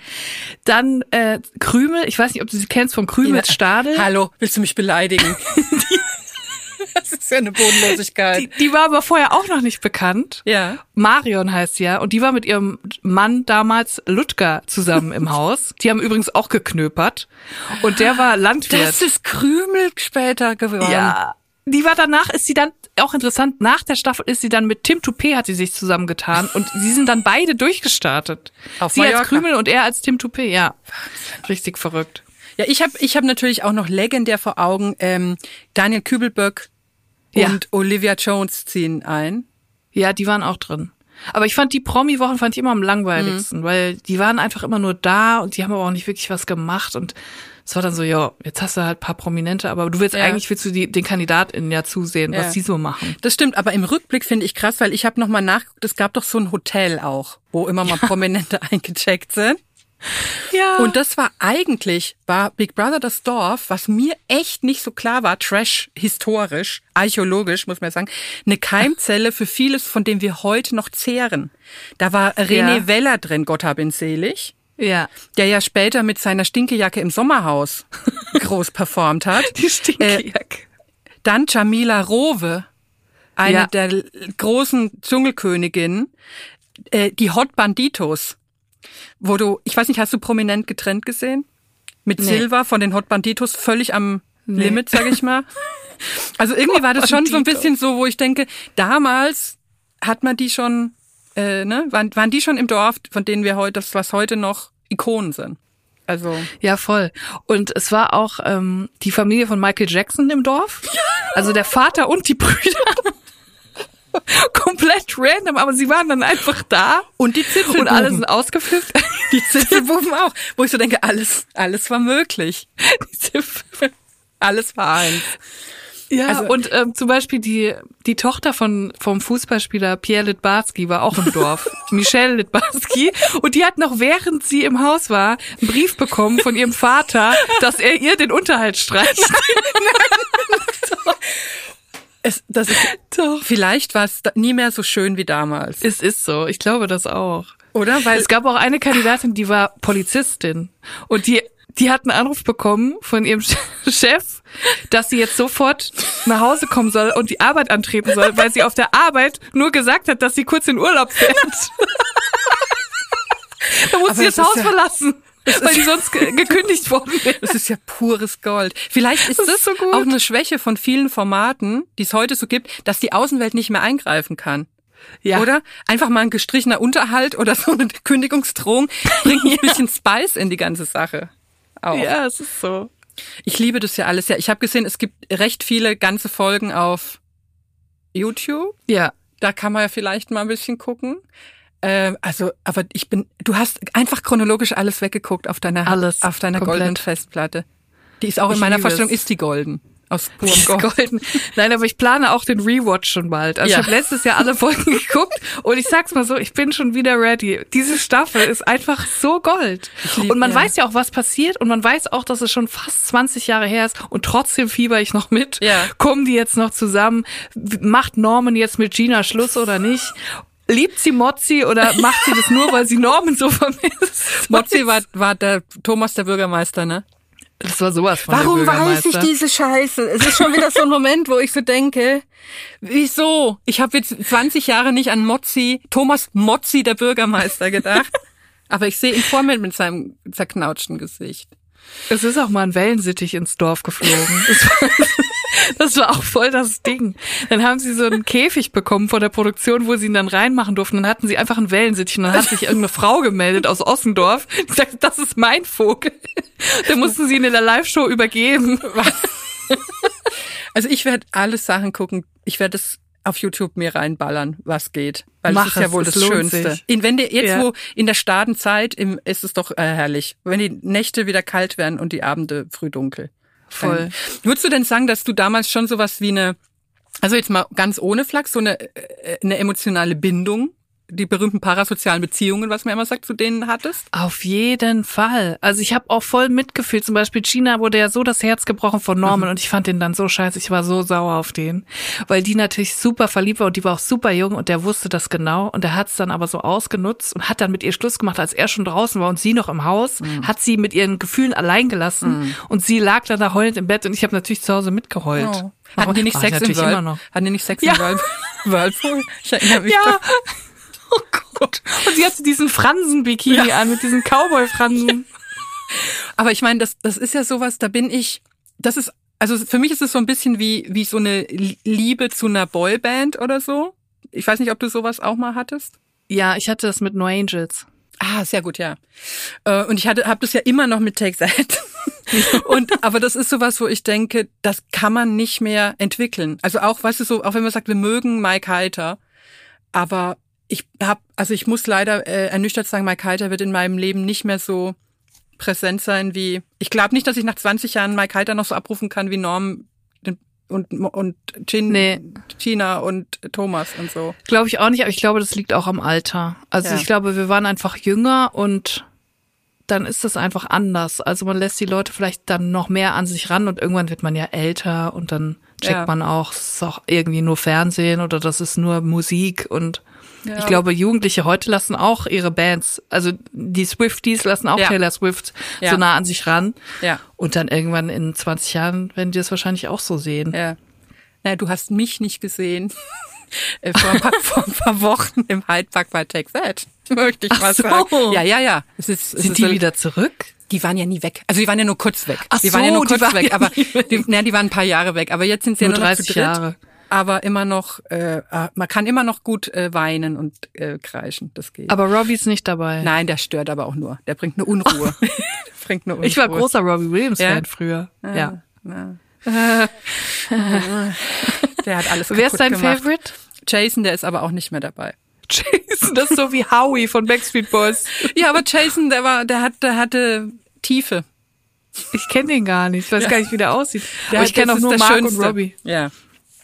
[SPEAKER 1] Dann äh, Krümel, ich weiß nicht, ob du sie kennst von Krümels Stadel.
[SPEAKER 2] Hallo, willst du mich beleidigen? das ist ja eine Bodenlosigkeit.
[SPEAKER 1] Die, die war aber vorher auch noch nicht bekannt.
[SPEAKER 2] ja.
[SPEAKER 1] Marion heißt sie ja und die war mit ihrem Mann damals Ludger zusammen im Haus. Die haben übrigens auch geknöpert und der war Landwirt.
[SPEAKER 2] Das ist Krümel später geworden.
[SPEAKER 1] ja. Die war danach, ist sie dann, auch interessant, nach der Staffel ist sie dann mit Tim Toupet hat sie sich zusammengetan und sie sind dann beide durchgestartet.
[SPEAKER 2] Auf
[SPEAKER 1] sie
[SPEAKER 2] Mallorca.
[SPEAKER 1] als Krümel und er als Tim Toupet, ja. Richtig verrückt.
[SPEAKER 2] Ja, ich habe ich hab natürlich auch noch legendär vor Augen, ähm, Daniel Kübelböck
[SPEAKER 1] Ja.
[SPEAKER 2] und Olivia Jones ziehen ein.
[SPEAKER 1] Ja, die waren auch drin. Aber ich fand die Promi-Wochen fand ich immer am
[SPEAKER 2] Mhm.
[SPEAKER 1] langweiligsten, weil die waren einfach immer nur da und die haben aber auch nicht wirklich was gemacht und es war dann so, ja, jetzt hast du halt ein paar Prominente, aber du willst
[SPEAKER 2] Ja.
[SPEAKER 1] eigentlich willst du die, den KandidatInnen ja zusehen,
[SPEAKER 2] Ja.
[SPEAKER 1] was die so machen.
[SPEAKER 2] Das stimmt, aber im Rückblick finde ich krass, weil ich habe nochmal nachgeguckt, es gab doch so ein Hotel auch, wo immer mal Prominente eingecheckt sind.
[SPEAKER 1] Ja.
[SPEAKER 2] Und das war eigentlich, war Big Brother das Dorf, was mir echt nicht so klar war, trash historisch, archäologisch, muss man sagen, eine Keimzelle für vieles, von dem wir heute noch zehren. Da war René
[SPEAKER 1] Ja.
[SPEAKER 2] Weller drin, Gott hab ihn selig,
[SPEAKER 1] ja.
[SPEAKER 2] der ja später mit seiner Stinkejacke im Sommerhaus groß performt hat.
[SPEAKER 1] Die Stinkejacke.
[SPEAKER 2] Dann Jamila Rowe, eine
[SPEAKER 1] Ja.
[SPEAKER 2] der großen Dschungelköniginnen, äh, die Hot Banditos, wo du, ich weiß nicht, hast du prominent getrennt gesehen? Mit
[SPEAKER 1] Nee.
[SPEAKER 2] Silva von den Hot Banditos völlig am
[SPEAKER 1] Nee.
[SPEAKER 2] Limit, sag ich mal. Also irgendwie war das schon so ein bisschen so, wo ich denke, damals hat man die schon, äh, ne, waren, waren die schon im Dorf, von denen wir heute, das was heute noch Ikonen sind. Also
[SPEAKER 1] Ja, voll. Und es war auch ähm, die Familie von Michael Jackson im Dorf. Also der Vater und die Brüder. Komplett random, aber sie waren dann einfach da.
[SPEAKER 2] und die Zipfelbuben.
[SPEAKER 1] Und alle sind ausgeflippt.
[SPEAKER 2] die Zipfelbuben auch, wo ich so denke, alles, alles war möglich. Alles war eins.
[SPEAKER 1] Ja,
[SPEAKER 2] Also-
[SPEAKER 1] und ähm, zum Beispiel die, die Tochter von, vom Fußballspieler Pierre Litbarski war auch im Dorf. Michelle Litbarski. Und die hat noch, während sie im Haus war, einen Brief bekommen von ihrem Vater, dass er ihr den Unterhalt streicht.
[SPEAKER 2] Es, das ist,
[SPEAKER 1] Doch.
[SPEAKER 2] vielleicht war es nie mehr so schön wie damals,
[SPEAKER 1] Es ist so. Ich glaube das auch.
[SPEAKER 2] oder? Weil
[SPEAKER 1] Es gab auch eine Kandidatin, die war Polizistin. Und die, die hat einen Anruf bekommen von ihrem Chef, dass sie jetzt sofort nach Hause kommen soll und die Arbeit antreten soll, weil sie auf der Arbeit nur gesagt hat, dass sie kurz in Urlaub fährt. da muss
[SPEAKER 2] Aber
[SPEAKER 1] sie das
[SPEAKER 2] das
[SPEAKER 1] Haus
[SPEAKER 2] ja-
[SPEAKER 1] verlassen, weil die sonst ge gekündigt worden wäre.
[SPEAKER 2] das ist ja pures Gold. Vielleicht ist
[SPEAKER 1] Das
[SPEAKER 2] das,
[SPEAKER 1] ist so
[SPEAKER 2] auch eine Schwäche von vielen Formaten, die es heute so gibt, dass die Außenwelt nicht mehr eingreifen kann.
[SPEAKER 1] Ja.
[SPEAKER 2] Oder? Einfach mal ein gestrichener Unterhalt oder so eine Kündigungsdrohung bringt ein bisschen Spice in die ganze Sache. Auch.
[SPEAKER 1] Ja, es ist so.
[SPEAKER 2] Ich liebe das ja alles. Ja, ich habe gesehen, es gibt recht viele ganze Folgen auf YouTube.
[SPEAKER 1] Ja.
[SPEAKER 2] Da kann man ja vielleicht mal ein bisschen gucken. Ähm, also, aber ich bin, du hast einfach chronologisch alles weggeguckt auf deiner,
[SPEAKER 1] Alles,
[SPEAKER 2] auf deiner
[SPEAKER 1] komplett.
[SPEAKER 2] goldenen Festplatte. Die ist auch in
[SPEAKER 1] Ich
[SPEAKER 2] meiner Vorstellung,
[SPEAKER 1] es.
[SPEAKER 2] ist die golden. Aus purem Gold.
[SPEAKER 1] golden. Nein, aber ich plane auch den Rewatch schon bald. Also
[SPEAKER 2] Ja.
[SPEAKER 1] ich habe letztes Jahr alle Folgen geguckt und ich sag's mal so, ich bin schon wieder ready. Diese Staffel ist einfach so Gold.
[SPEAKER 2] lieb-
[SPEAKER 1] und man
[SPEAKER 2] ja.
[SPEAKER 1] weiß ja auch, was passiert und man weiß auch, dass es schon fast 20 Jahre her ist und trotzdem fieber ich noch mit.
[SPEAKER 2] Ja.
[SPEAKER 1] Kommen die jetzt noch zusammen? Macht Norman jetzt mit Gina Schluss oder nicht? Liebt sie Mozzi oder macht sie das nur, weil sie Norman so vermisst?
[SPEAKER 2] Mozzi war, war der Thomas der Bürgermeister, ne?
[SPEAKER 1] Das war sowas von
[SPEAKER 2] Warum weiß ich diese Scheiße? Es ist schon wieder so ein Moment, wo ich so denke, wieso? Ich habe jetzt 20 Jahre nicht an Mozzi, Thomas Mozzi, der Bürgermeister, gedacht. Aber ich sehe ihn vor mir mit seinem zerknautschten Gesicht.
[SPEAKER 1] Es ist auch mal ein Wellensittich ins Dorf geflogen. Das war, das auch voll das Ding. Dann haben sie so einen Käfig bekommen von der Produktion, wo sie ihn dann reinmachen durften. Dann hatten sie einfach einen Wellensittich und dann hat sich irgendeine Frau gemeldet aus Ossendorf. Die sagte, das ist mein Vogel. Dann mussten sie ihn in der Live-Show übergeben.
[SPEAKER 2] Also ich werde alle Sachen gucken. Ich werde es auf YouTube mir reinballern, was geht. Weil
[SPEAKER 1] Mach
[SPEAKER 2] es ist ja wohl das Schönste.
[SPEAKER 1] sich.
[SPEAKER 2] In, wenn die, jetzt
[SPEAKER 1] Ja.
[SPEAKER 2] wo in der Stadenzeit im, ist es doch äh, herrlich. Wenn die Nächte wieder kalt werden und die Abende früh dunkel.
[SPEAKER 1] Voll.
[SPEAKER 2] Würdest du denn sagen, dass du damals schon sowas wie eine, also jetzt mal ganz ohne Flachs, so eine, äh, eine emotionale Bindung, die berühmten parasozialen Beziehungen, was man immer sagt, zu denen hattest?
[SPEAKER 1] Auf jeden Fall. Also ich habe auch voll mitgefühlt. Zum Beispiel Gina wurde ja so das Herz gebrochen von Norman und ich fand den dann so scheiße. Ich war so sauer auf den, weil die natürlich super verliebt war und die war auch super jung und der wusste das genau und der hat es dann aber so ausgenutzt und hat dann mit ihr Schluss gemacht, als er schon draußen war und sie noch im Haus, hat sie mit ihren Gefühlen allein gelassen und sie lag dann da heulend im Bett und ich habe natürlich zu Hause mitgeheult.
[SPEAKER 2] Oh. Hatten die nicht Sex im
[SPEAKER 1] natürlich immer
[SPEAKER 2] Whirl
[SPEAKER 1] noch.
[SPEAKER 2] Hatten die nicht Sex
[SPEAKER 1] Ja.
[SPEAKER 2] im Whirl Whirlpool? Ich erinnere mich
[SPEAKER 1] Ja.
[SPEAKER 2] doch.
[SPEAKER 1] Oh Gott. Und sie hatte diesen Fransen-Bikini an mit diesen Cowboy-Fransen.
[SPEAKER 2] Aber ich meine, das, das ist ja sowas, da bin ich, das ist, also für mich ist es so ein bisschen wie, wie so eine Liebe zu einer Boyband oder so. Ich weiß nicht, ob du sowas auch mal hattest.
[SPEAKER 1] Ja, ich hatte das mit No Angels.
[SPEAKER 2] Ah, sehr gut, ja. Äh, Und ich hatte, habe das ja immer noch mit Take That. Und aber das ist sowas, wo ich denke, das kann man nicht mehr entwickeln. Also auch, weißt du, so, auch wenn man sagt, wir mögen Mike Heiter, aber ich hab, also ich muss leider äh, ernüchtert sagen, Mike Heiter wird in meinem Leben nicht mehr so präsent sein wie. Ich glaube nicht, dass ich nach 20 Jahren Mike Heiter noch so abrufen kann wie Norm und und Gin,
[SPEAKER 1] Nee.
[SPEAKER 2] Gina und Thomas und so.
[SPEAKER 1] Glaube ich auch nicht, aber ich glaube, das liegt auch am Alter. Also
[SPEAKER 2] Ja.
[SPEAKER 1] ich glaube, wir waren einfach jünger und dann ist das einfach anders. Also man lässt die Leute vielleicht dann noch mehr an sich ran und irgendwann wird man ja älter und dann checkt
[SPEAKER 2] Ja.
[SPEAKER 1] man auch, es ist auch irgendwie nur Fernsehen oder das ist nur Musik und
[SPEAKER 2] Ja.
[SPEAKER 1] ich glaube, Jugendliche heute lassen auch ihre Bands, also die Swifties lassen auch
[SPEAKER 2] Ja.
[SPEAKER 1] Taylor Swift
[SPEAKER 2] Ja.
[SPEAKER 1] so nah an sich ran.
[SPEAKER 2] Ja.
[SPEAKER 1] Und dann irgendwann in 20 Jahren werden die das wahrscheinlich auch so sehen.
[SPEAKER 2] Ja. Naja, du hast mich nicht gesehen. Äh, vor, ein paar, vor ein paar Wochen im Hyde Park bei Take That. Möchte ich
[SPEAKER 1] Ach
[SPEAKER 2] mal
[SPEAKER 1] so.
[SPEAKER 2] sagen. Ja, ja, ja. Es ist, es
[SPEAKER 1] Sind
[SPEAKER 2] ist
[SPEAKER 1] die
[SPEAKER 2] so-
[SPEAKER 1] wieder zurück?
[SPEAKER 2] Die waren ja nie weg. Also die waren ja nur kurz weg.
[SPEAKER 1] Ach
[SPEAKER 2] die waren ja
[SPEAKER 1] so,
[SPEAKER 2] nur kurz weg, aber die, na, die waren ein paar Jahre weg. Aber jetzt sind sie
[SPEAKER 1] Nur
[SPEAKER 2] ja nur noch
[SPEAKER 1] 30
[SPEAKER 2] zu dritt.
[SPEAKER 1] Jahre.
[SPEAKER 2] Aber immer noch, äh, äh, man kann immer noch gut äh, weinen und äh, kreischen. Das geht.
[SPEAKER 1] Aber Robbie ist nicht dabei.
[SPEAKER 2] Nein, der stört aber auch nur. Der bringt eine Unruhe. der bringt eine Unruhe.
[SPEAKER 1] Ich war großer Robbie Williams-Fan
[SPEAKER 2] Ja?
[SPEAKER 1] früher. Ja.
[SPEAKER 2] Ja. Der hat alles
[SPEAKER 1] Wer ist dein
[SPEAKER 2] gemacht.
[SPEAKER 1] Favorite?
[SPEAKER 2] Jason, der ist aber auch nicht mehr dabei.
[SPEAKER 1] Jason, das ist so wie Howie von Backstreet Boys.
[SPEAKER 2] Ja, aber Jason, der war, der hat, der hatte Tiefe.
[SPEAKER 1] Ich kenne den gar nicht. Ich weiß gar nicht, wie der aussieht.
[SPEAKER 2] Der
[SPEAKER 1] Aber
[SPEAKER 2] hat-
[SPEAKER 1] ich kenne
[SPEAKER 2] das
[SPEAKER 1] auch nur
[SPEAKER 2] der
[SPEAKER 1] Mark
[SPEAKER 2] Schönste.
[SPEAKER 1] und Robbie.
[SPEAKER 2] Ja.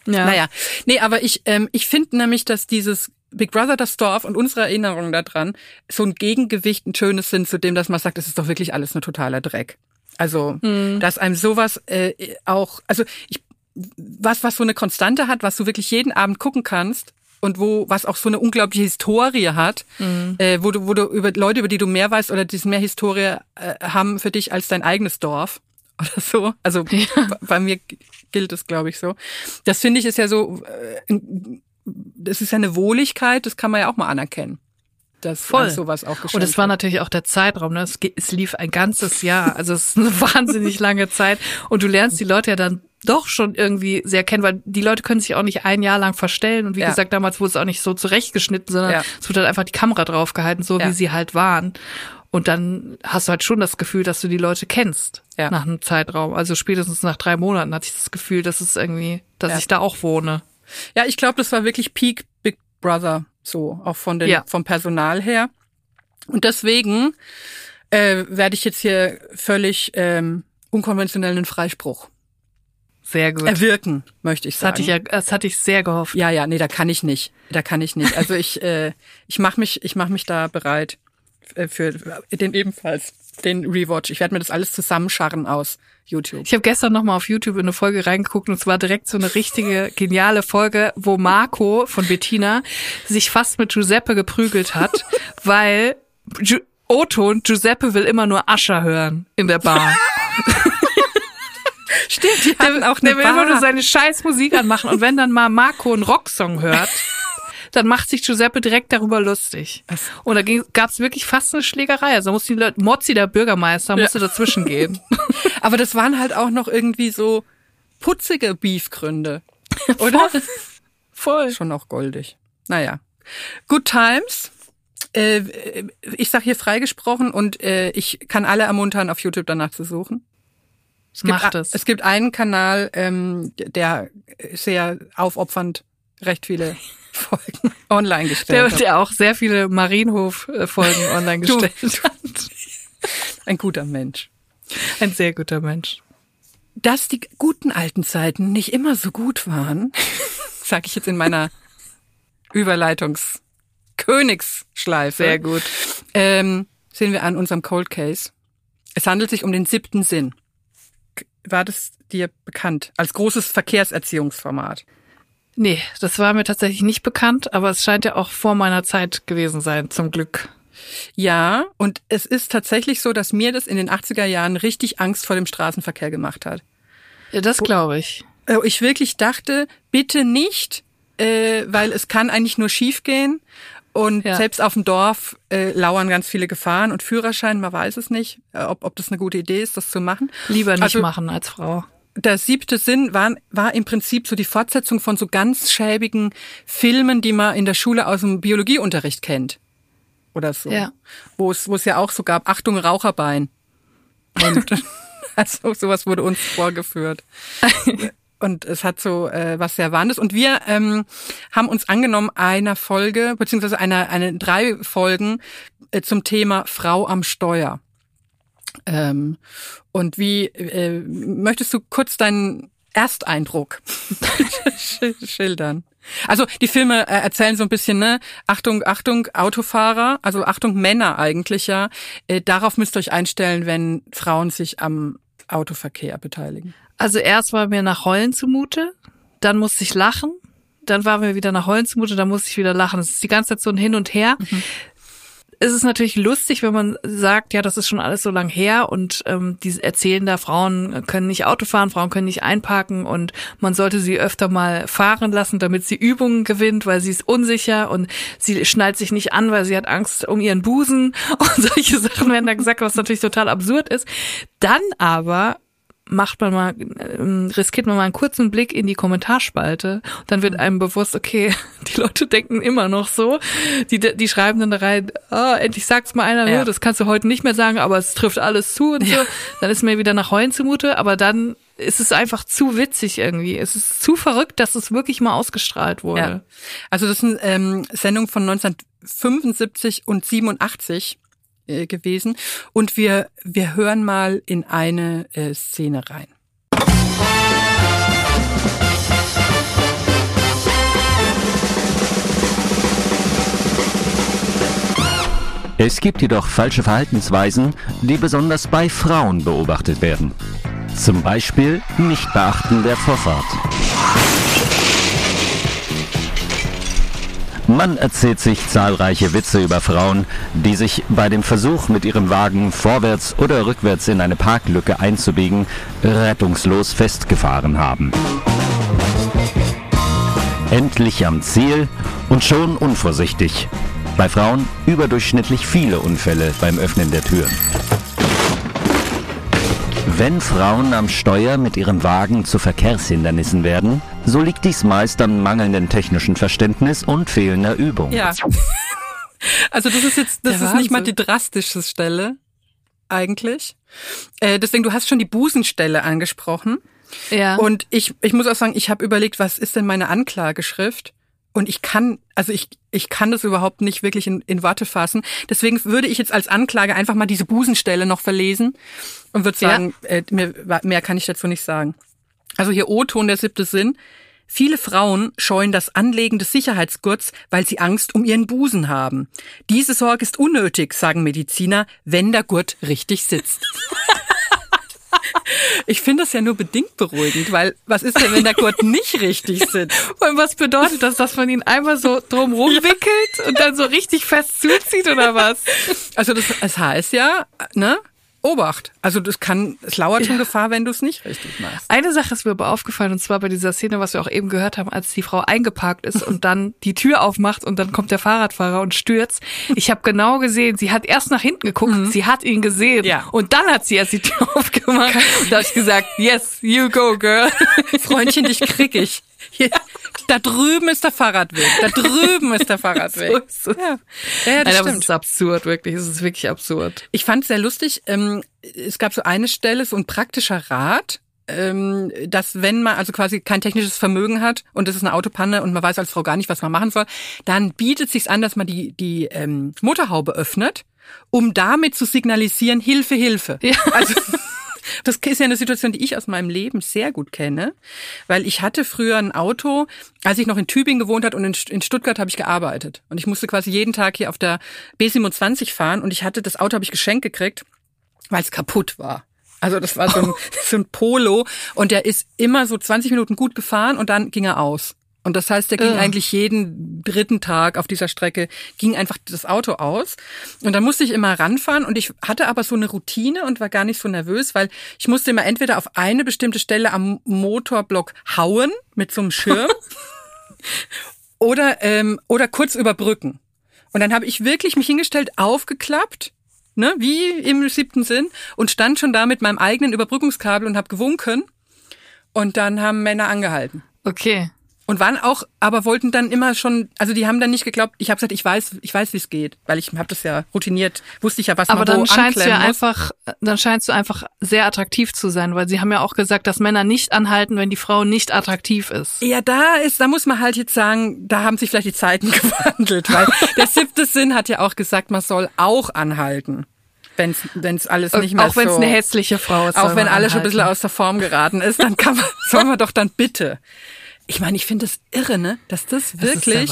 [SPEAKER 1] Ja.
[SPEAKER 2] Naja, nee, aber ich, ähm, ich finde nämlich, dass dieses Big Brother das Dorf und unsere Erinnerungen daran so ein Gegengewicht, ein schönes sind zu dem, dass man sagt, es ist doch wirklich alles nur totaler Dreck. Also, dass einem sowas äh, auch, also ich, was, was so eine Konstante hat, was du wirklich jeden Abend gucken kannst und wo, was auch so eine unglaubliche Historie hat, äh, wo du, wo du über Leute, über die du mehr weißt oder die mehr Historie äh, haben für dich als dein eigenes Dorf oder so. Also b- bei mir gilt es, glaube ich, so. Das finde ich ist ja so, äh, das ist ja eine Wohligkeit, das kann man ja auch mal anerkennen. Dass
[SPEAKER 1] Voll.
[SPEAKER 2] sowas auch
[SPEAKER 1] Und es war natürlich auch der Zeitraum. Ne? Es, es lief ein ganzes Jahr. Also es ist eine wahnsinnig lange Zeit. Und du lernst die Leute ja dann doch schon irgendwie sehr kennen, weil die Leute können sich auch nicht ein Jahr lang verstellen. Und wie
[SPEAKER 2] Ja.
[SPEAKER 1] gesagt, damals wurde es auch nicht so zurechtgeschnitten, sondern
[SPEAKER 2] Ja.
[SPEAKER 1] es wurde halt einfach die Kamera draufgehalten, so
[SPEAKER 2] Ja.
[SPEAKER 1] wie sie halt waren. Und dann hast du halt schon das Gefühl, dass du die Leute kennst
[SPEAKER 2] Ja.
[SPEAKER 1] nach einem Zeitraum. Also spätestens nach drei Monaten hatte ich das Gefühl, dass es irgendwie, dass
[SPEAKER 2] Ja.
[SPEAKER 1] ich da auch wohne.
[SPEAKER 2] Ja, ich glaube, das war wirklich Peak Big Brother, so auch von den,
[SPEAKER 1] Ja.
[SPEAKER 2] vom Personal her. Und deswegen äh, werde ich jetzt hier völlig ähm, unkonventionellen Freispruch
[SPEAKER 1] Sehr gut.
[SPEAKER 2] erwirken, möchte ich
[SPEAKER 1] Das
[SPEAKER 2] sagen.
[SPEAKER 1] hatte ich ja, das hatte ich sehr gehofft.
[SPEAKER 2] ja, ja, nee, da kann ich nicht. Da kann ich nicht. Also ich, äh, ich mache mich, ich mache mich da bereit für den ebenfalls den Rewatch. Ich werde mir das alles zusammenscharren aus YouTube.
[SPEAKER 1] Ich habe gestern noch mal auf YouTube in eine Folge reingeguckt und es war direkt so eine richtige geniale Folge, wo Marco von Bettina sich fast mit Giuseppe geprügelt hat, weil Gi Otto und Giuseppe will immer nur Ascher hören in der Bar.
[SPEAKER 2] Stimmt, die hatten auch
[SPEAKER 1] Der
[SPEAKER 2] eine
[SPEAKER 1] will immer nur
[SPEAKER 2] Bar.
[SPEAKER 1] seine scheiß Musik anmachen und wenn dann mal Marco einen Rocksong hört, dann macht sich Giuseppe direkt darüber lustig. Und da gab es wirklich fast eine Schlägerei. Also mussten die Leute, Mozzi, der Bürgermeister, musste dazwischen gehen.
[SPEAKER 2] Aber das waren halt auch noch irgendwie so putzige Beefgründe. Oder?
[SPEAKER 1] Voll.
[SPEAKER 2] Schon auch goldig. Naja. Good Times. Äh, ich sag hier freigesprochen und äh, ich kann alle ermuntern, auf YouTube danach zu suchen. Es gibt,
[SPEAKER 1] Macht es.
[SPEAKER 2] Es gibt einen Kanal, ähm, der sehr aufopfernd recht viele Folgen online
[SPEAKER 1] Der,
[SPEAKER 2] gestellt hat.
[SPEAKER 1] der auch sehr viele Marienhof-Folgen online
[SPEAKER 2] Du-
[SPEAKER 1] gestellt hat.
[SPEAKER 2] Ein guter Mensch.
[SPEAKER 1] Ein sehr guter Mensch.
[SPEAKER 2] Dass die guten alten Zeiten nicht immer so gut waren, sage ich jetzt in meiner Überleitungs-Königsschleife.
[SPEAKER 1] Sehr gut.
[SPEAKER 2] Ähm, sehen wir an unserem Cold Case. Es handelt sich um den siebten Sinn. War das dir bekannt? Als großes Verkehrserziehungsformat.
[SPEAKER 1] Nee, das war mir tatsächlich nicht bekannt, aber es scheint ja auch vor meiner Zeit gewesen sein, zum Glück.
[SPEAKER 2] Ja, und es ist tatsächlich so, dass mir das in den 80er Jahren richtig Angst vor dem Straßenverkehr gemacht hat.
[SPEAKER 1] Ja, das glaube ich.
[SPEAKER 2] Äh, Ich wirklich dachte, bitte nicht, äh, weil es kann eigentlich nur schiefgehen Und
[SPEAKER 1] Ja.
[SPEAKER 2] selbst auf dem Dorf äh, lauern ganz viele Gefahren und Führerschein, man weiß es nicht, äh, ob, ob das eine gute Idee ist, das zu machen.
[SPEAKER 1] Lieber nicht
[SPEAKER 2] Also-
[SPEAKER 1] machen als Frau.
[SPEAKER 2] Der siebte Sinn war, war im Prinzip so die Fortsetzung von so ganz schäbigen Filmen, die man in der Schule aus dem Biologieunterricht kennt. Oder so.
[SPEAKER 1] Ja.
[SPEAKER 2] Wo es, wo es ja auch so gab, Achtung, Raucherbein. Und also sowas wurde uns vorgeführt. und es hat so äh, was sehr Warnendes. Und wir ähm, haben uns angenommen einer Folge, beziehungsweise einer, eine drei Folgen äh, zum Thema Frau am Steuer. Ähm, und wie äh, möchtest du kurz deinen Ersteindruck schildern? Also die Filme äh, erzählen so ein bisschen, ne, Achtung, Achtung, Autofahrer, also Achtung, Männer eigentlich ja. Äh, darauf müsst ihr euch einstellen, wenn Frauen sich am Autoverkehr beteiligen.
[SPEAKER 1] Also erst war mir nach Heulen zumute, dann musste ich lachen, dann war mir wieder nach Heulen zumute, dann musste ich wieder lachen. Es ist die ganze Zeit so ein Hin und Her. Mhm es ist natürlich lustig, wenn man sagt, ja, das ist schon alles so lang her und ähm, die erzählen da, Frauen können nicht Auto fahren, Frauen können nicht einparken und man sollte sie öfter mal fahren lassen, damit sie Übungen gewinnt, weil sie ist unsicher und sie schnallt sich nicht an, weil sie hat Angst um ihren Busen und solche Sachen werden da gesagt, was natürlich total absurd ist. Dann aber macht man mal, ähm, riskiert man mal einen kurzen Blick in die Kommentarspalte. Dann wird einem bewusst, okay, die Leute denken immer noch so. Die, die schreiben dann da rein, oh, endlich sagt's mal einer, ja. das kannst du heute nicht mehr sagen, aber es trifft alles zu und so. Ja. Dann ist mir wieder nach Heulen zumute, aber dann ist es einfach zu witzig irgendwie. Es ist zu verrückt, dass es wirklich mal ausgestrahlt wurde. Ja.
[SPEAKER 2] Also das sind ähm, Sendungen von 1975 und 87 äh, gewesen. Und wir, wir hören mal in eine äh, Szene rein.
[SPEAKER 7] Es gibt jedoch falsche Verhaltensweisen, die besonders bei Frauen beobachtet werden. Zum Beispiel Nichtbeachten der Vorfahrt. Man erzählt sich zahlreiche Witze über Frauen, die sich bei dem Versuch, mit ihrem Wagen vorwärts oder rückwärts in eine Parklücke einzubiegen, rettungslos festgefahren haben. Endlich am Ziel und schon unvorsichtig. Bei Frauen überdurchschnittlich viele Unfälle beim Öffnen der Türen. Wenn Frauen am Steuer mit ihrem Wagen zu Verkehrshindernissen werden, so liegt dies meist an mangelndem technischen Verständnis und fehlender Übung.
[SPEAKER 2] Ja. Also das ist jetzt, das ist nicht mal die drastischste Stelle eigentlich. Äh, deswegen, du hast schon die Busenstelle angesprochen.
[SPEAKER 1] Ja.
[SPEAKER 2] Und ich, ich muss auch sagen, ich habe überlegt, was ist denn meine Anklageschrift? Und ich kann, also ich, ich kann das überhaupt nicht wirklich in, in Worte fassen. Deswegen würde ich jetzt als Anklage einfach mal diese Busenstelle noch verlesen und würde sagen, ja. äh, mehr, mehr kann ich dazu nicht sagen. Also hier O-Ton, der siebte Sinn. Viele Frauen scheuen das Anlegen des Sicherheitsgurts, weil sie Angst um ihren Busen haben. Diese Sorge ist unnötig, sagen Mediziner, wenn der Gurt richtig sitzt. Ich finde das ja nur bedingt beruhigend, weil was ist denn, wenn der Gurt nicht richtig sitzt?
[SPEAKER 1] Und was bedeutet das, dass man ihn einmal so drumrum ja. wickelt und dann so richtig fest zuzieht oder was?
[SPEAKER 2] Also das, das heißt ja, ne? Obacht. Also das kann, es lauert schon ja. Gefahr, wenn du es nicht richtig machst.
[SPEAKER 1] Eine Sache ist mir aber aufgefallen, und zwar bei dieser Szene, was wir auch eben gehört haben, als die Frau eingeparkt ist und dann die Tür aufmacht und dann kommt der Fahrradfahrer und stürzt. Ich habe genau gesehen, sie hat erst nach hinten geguckt, mhm. sie hat ihn gesehen
[SPEAKER 2] ja.
[SPEAKER 1] und dann hat sie erst die Tür aufgemacht. Und da habe ich gesagt, yes, you go, girl.
[SPEAKER 2] Freundchen, dich krieg ich. Hier, da drüben ist der Fahrradweg. Da drüben ist der Fahrradweg.
[SPEAKER 1] so ist ja. ja, ja das Nein, stimmt. ist absurd, wirklich. Es ist wirklich absurd.
[SPEAKER 2] Ich fand es sehr lustig. Ähm, es gab so eine Stelle, so ein praktischer Rat, ähm, dass wenn man also quasi kein technisches Vermögen hat und es ist eine Autopanne und man weiß als Frau gar nicht, was man machen soll, dann bietet sich an, dass man die die ähm, Motorhaube öffnet, um damit zu signalisieren Hilfe, Hilfe. Ja. Also das ist ja eine Situation, die ich aus meinem Leben sehr gut kenne, weil ich hatte früher ein Auto, als ich noch in Tübingen gewohnt hat und in Stuttgart habe ich gearbeitet. Und ich musste quasi jeden Tag hier auf der B27 fahren und ich hatte das Auto habe ich geschenkt gekriegt, weil es kaputt war. Also das war so ein, so ein Polo und der ist immer so 20 Minuten gut gefahren und dann ging er aus. Und das heißt, der ging ja. eigentlich jeden dritten Tag auf dieser Strecke, ging einfach das Auto aus. Und dann musste ich immer ranfahren und ich hatte aber so eine Routine und war gar nicht so nervös, weil ich musste immer entweder auf eine bestimmte Stelle am Motorblock hauen mit so einem Schirm oder, ähm, oder kurz überbrücken. Und dann habe ich wirklich mich hingestellt, aufgeklappt, ne, wie im siebten Sinn, und stand schon da mit meinem eigenen Überbrückungskabel und habe gewunken. Und dann haben Männer angehalten.
[SPEAKER 1] Okay.
[SPEAKER 2] Und waren auch, aber wollten dann immer schon, also die haben dann nicht geglaubt, ich habe gesagt, ich weiß, ich weiß, wie es geht, weil ich habe das ja routiniert, wusste ich ja, was
[SPEAKER 1] Aber
[SPEAKER 2] man
[SPEAKER 1] dann
[SPEAKER 2] wo
[SPEAKER 1] scheinst du ja
[SPEAKER 2] muss.
[SPEAKER 1] einfach, dann scheinst du einfach sehr attraktiv zu sein, weil sie haben ja auch gesagt, dass Männer nicht anhalten, wenn die Frau nicht attraktiv ist.
[SPEAKER 2] Ja, da ist, da muss man halt jetzt sagen, da haben sich vielleicht die Zeiten gewandelt, weil der siebte Sinn hat ja auch gesagt, man soll auch anhalten. Wenn's, wenn's alles nicht mehr
[SPEAKER 1] auch wenn es
[SPEAKER 2] so,
[SPEAKER 1] eine hässliche Frau ist.
[SPEAKER 2] auch wenn alles schon ein bisschen aus der Form geraten ist, dann kann man, soll man doch dann bitte. Ich meine, ich finde es irre, ne, dass das
[SPEAKER 1] Das
[SPEAKER 2] wirklich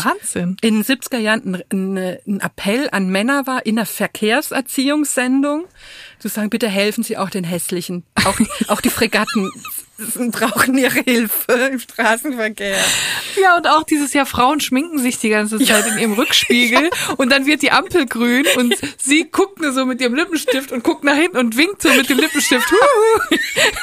[SPEAKER 2] in den 70er Jahren ein, ein, ein Appell an Männer war in einer Verkehrserziehungssendung, zu sagen, bitte helfen Sie auch den Hässlichen. Auch, auch die Fregatten brauchen ihre Hilfe im Straßenverkehr.
[SPEAKER 1] Ja, und auch dieses Jahr, Frauen schminken sich die ganze Zeit in ihrem Rückspiegel und dann wird die Ampel grün und sie guckt nur so mit ihrem Lippenstift und guckt nach hinten und winkt so mit dem Lippenstift. Huhu,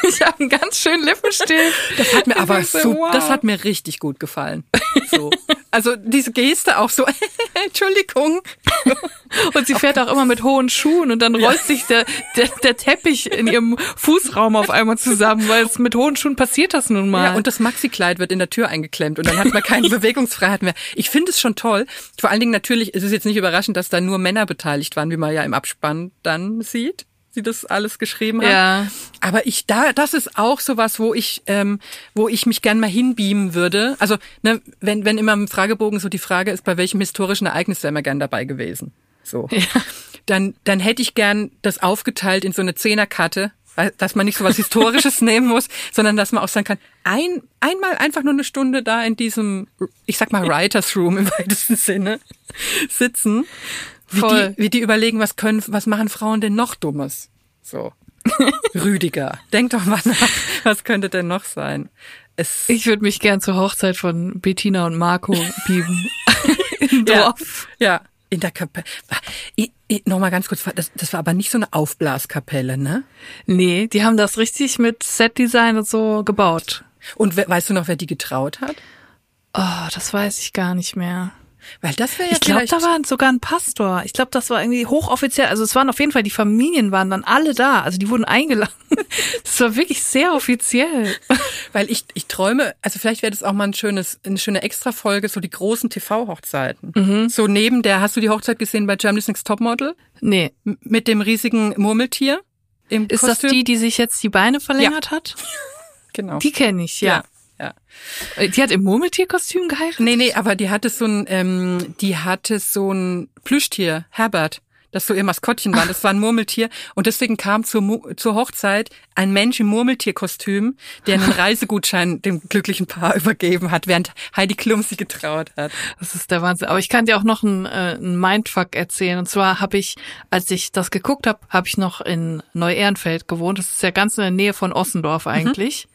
[SPEAKER 1] ich habe einen ganz schönen Lippenstift.
[SPEAKER 2] Das hat mir
[SPEAKER 1] Ich
[SPEAKER 2] aber
[SPEAKER 1] so, wow.
[SPEAKER 2] das hat mir richtig gut gefallen. So. Also diese Geste auch so, Entschuldigung.
[SPEAKER 1] Und sie fährt auch immer mit hohen Schuhen und dann rollt sich der, der, der Teppich in ihrem Fußraum auf einmal zusammen, weil es mit hohen Schuhen passiert das nun mal.
[SPEAKER 2] Ja, und das Maxi-Kleid wird in der Tür eingeklemmt und dann hat man keine Bewegungsfreiheit mehr. Ich finde es schon toll. Vor allen Dingen natürlich, es ist jetzt nicht überraschend, dass da nur Männer beteiligt waren, wie man ja im Abspann dann sieht, die das alles geschrieben haben.
[SPEAKER 1] Ja.
[SPEAKER 2] Aber ich da, das ist auch sowas, wo ich, ähm, wo ich mich gern mal hinbeamen würde. Also ne, wenn wenn immer im Fragebogen so die Frage ist, bei welchem historischen Ereignis wäre man gern dabei gewesen. So. Dann dann hätte ich gern das aufgeteilt in so eine Zehnerkarte, dass man nicht so was Historisches nehmen muss, sondern dass man auch sagen kann, ein einmal einfach nur eine Stunde da in diesem, ich sag mal Writers Room im weitesten Sinne sitzen. Wie
[SPEAKER 1] Voll.
[SPEAKER 2] die, wie die überlegen, was können, was machen Frauen denn noch Dummes? So. Rüdiger, denk doch mal nach, was könnte denn noch sein? Es,
[SPEAKER 1] Ich würde mich gern zur Hochzeit von Bettina und Marco bieben. Im
[SPEAKER 2] ja,
[SPEAKER 1] Dorf.
[SPEAKER 2] ja, in der Kapelle. Nochmal ganz kurz, das, das war aber nicht so eine Aufblaskapelle, ne?
[SPEAKER 1] Nee, die haben das richtig mit Setdesign und so gebaut.
[SPEAKER 2] Und we weißt du noch, wer die getraut hat?
[SPEAKER 1] Oh, das weiß ich gar nicht mehr.
[SPEAKER 2] Weil das wäre ja
[SPEAKER 1] Ich glaube, da war sogar ein Pastor. Ich glaube, das war irgendwie hochoffiziell. Also es waren auf jeden Fall, die Familien waren dann alle da. Also die wurden eingeladen. Das war wirklich sehr offiziell.
[SPEAKER 2] Weil ich, ich träume, also vielleicht wäre das auch mal ein schönes, eine schöne Extra-Folge, so die großen TV-Hochzeiten.
[SPEAKER 1] Mhm.
[SPEAKER 2] So neben der, hast du die Hochzeit gesehen bei Germany's Next Topmodel?
[SPEAKER 1] Nee.
[SPEAKER 2] M- Mit dem riesigen Murmeltier im
[SPEAKER 1] Ist das
[SPEAKER 2] Kostüm?
[SPEAKER 1] die, die sich jetzt die Beine verlängert hat?
[SPEAKER 2] Genau.
[SPEAKER 1] Die kenne ich, ja.
[SPEAKER 2] ja.
[SPEAKER 1] Äh, Die hat im Murmeltierkostüm geheiratet?
[SPEAKER 2] Nee, nee, aber die hatte so ein, ähm, die hatte so ein Plüschtier, Herbert, das so ihr Maskottchen war. Das war ein Murmeltier. Und deswegen kam zur, zur Hochzeit ein Mensch im Murmeltierkostüm, der einen Reisegutschein dem glücklichen Paar übergeben hat, während Heidi Klum sie getraut hat.
[SPEAKER 1] Das ist der Wahnsinn. Aber ich kann dir auch noch einen, äh, einen Mindfuck erzählen. Und zwar habe ich, als ich das geguckt habe, habe ich noch in Neu-Ehrenfeld gewohnt. Das ist ja ganz in der Nähe von Ossendorf eigentlich.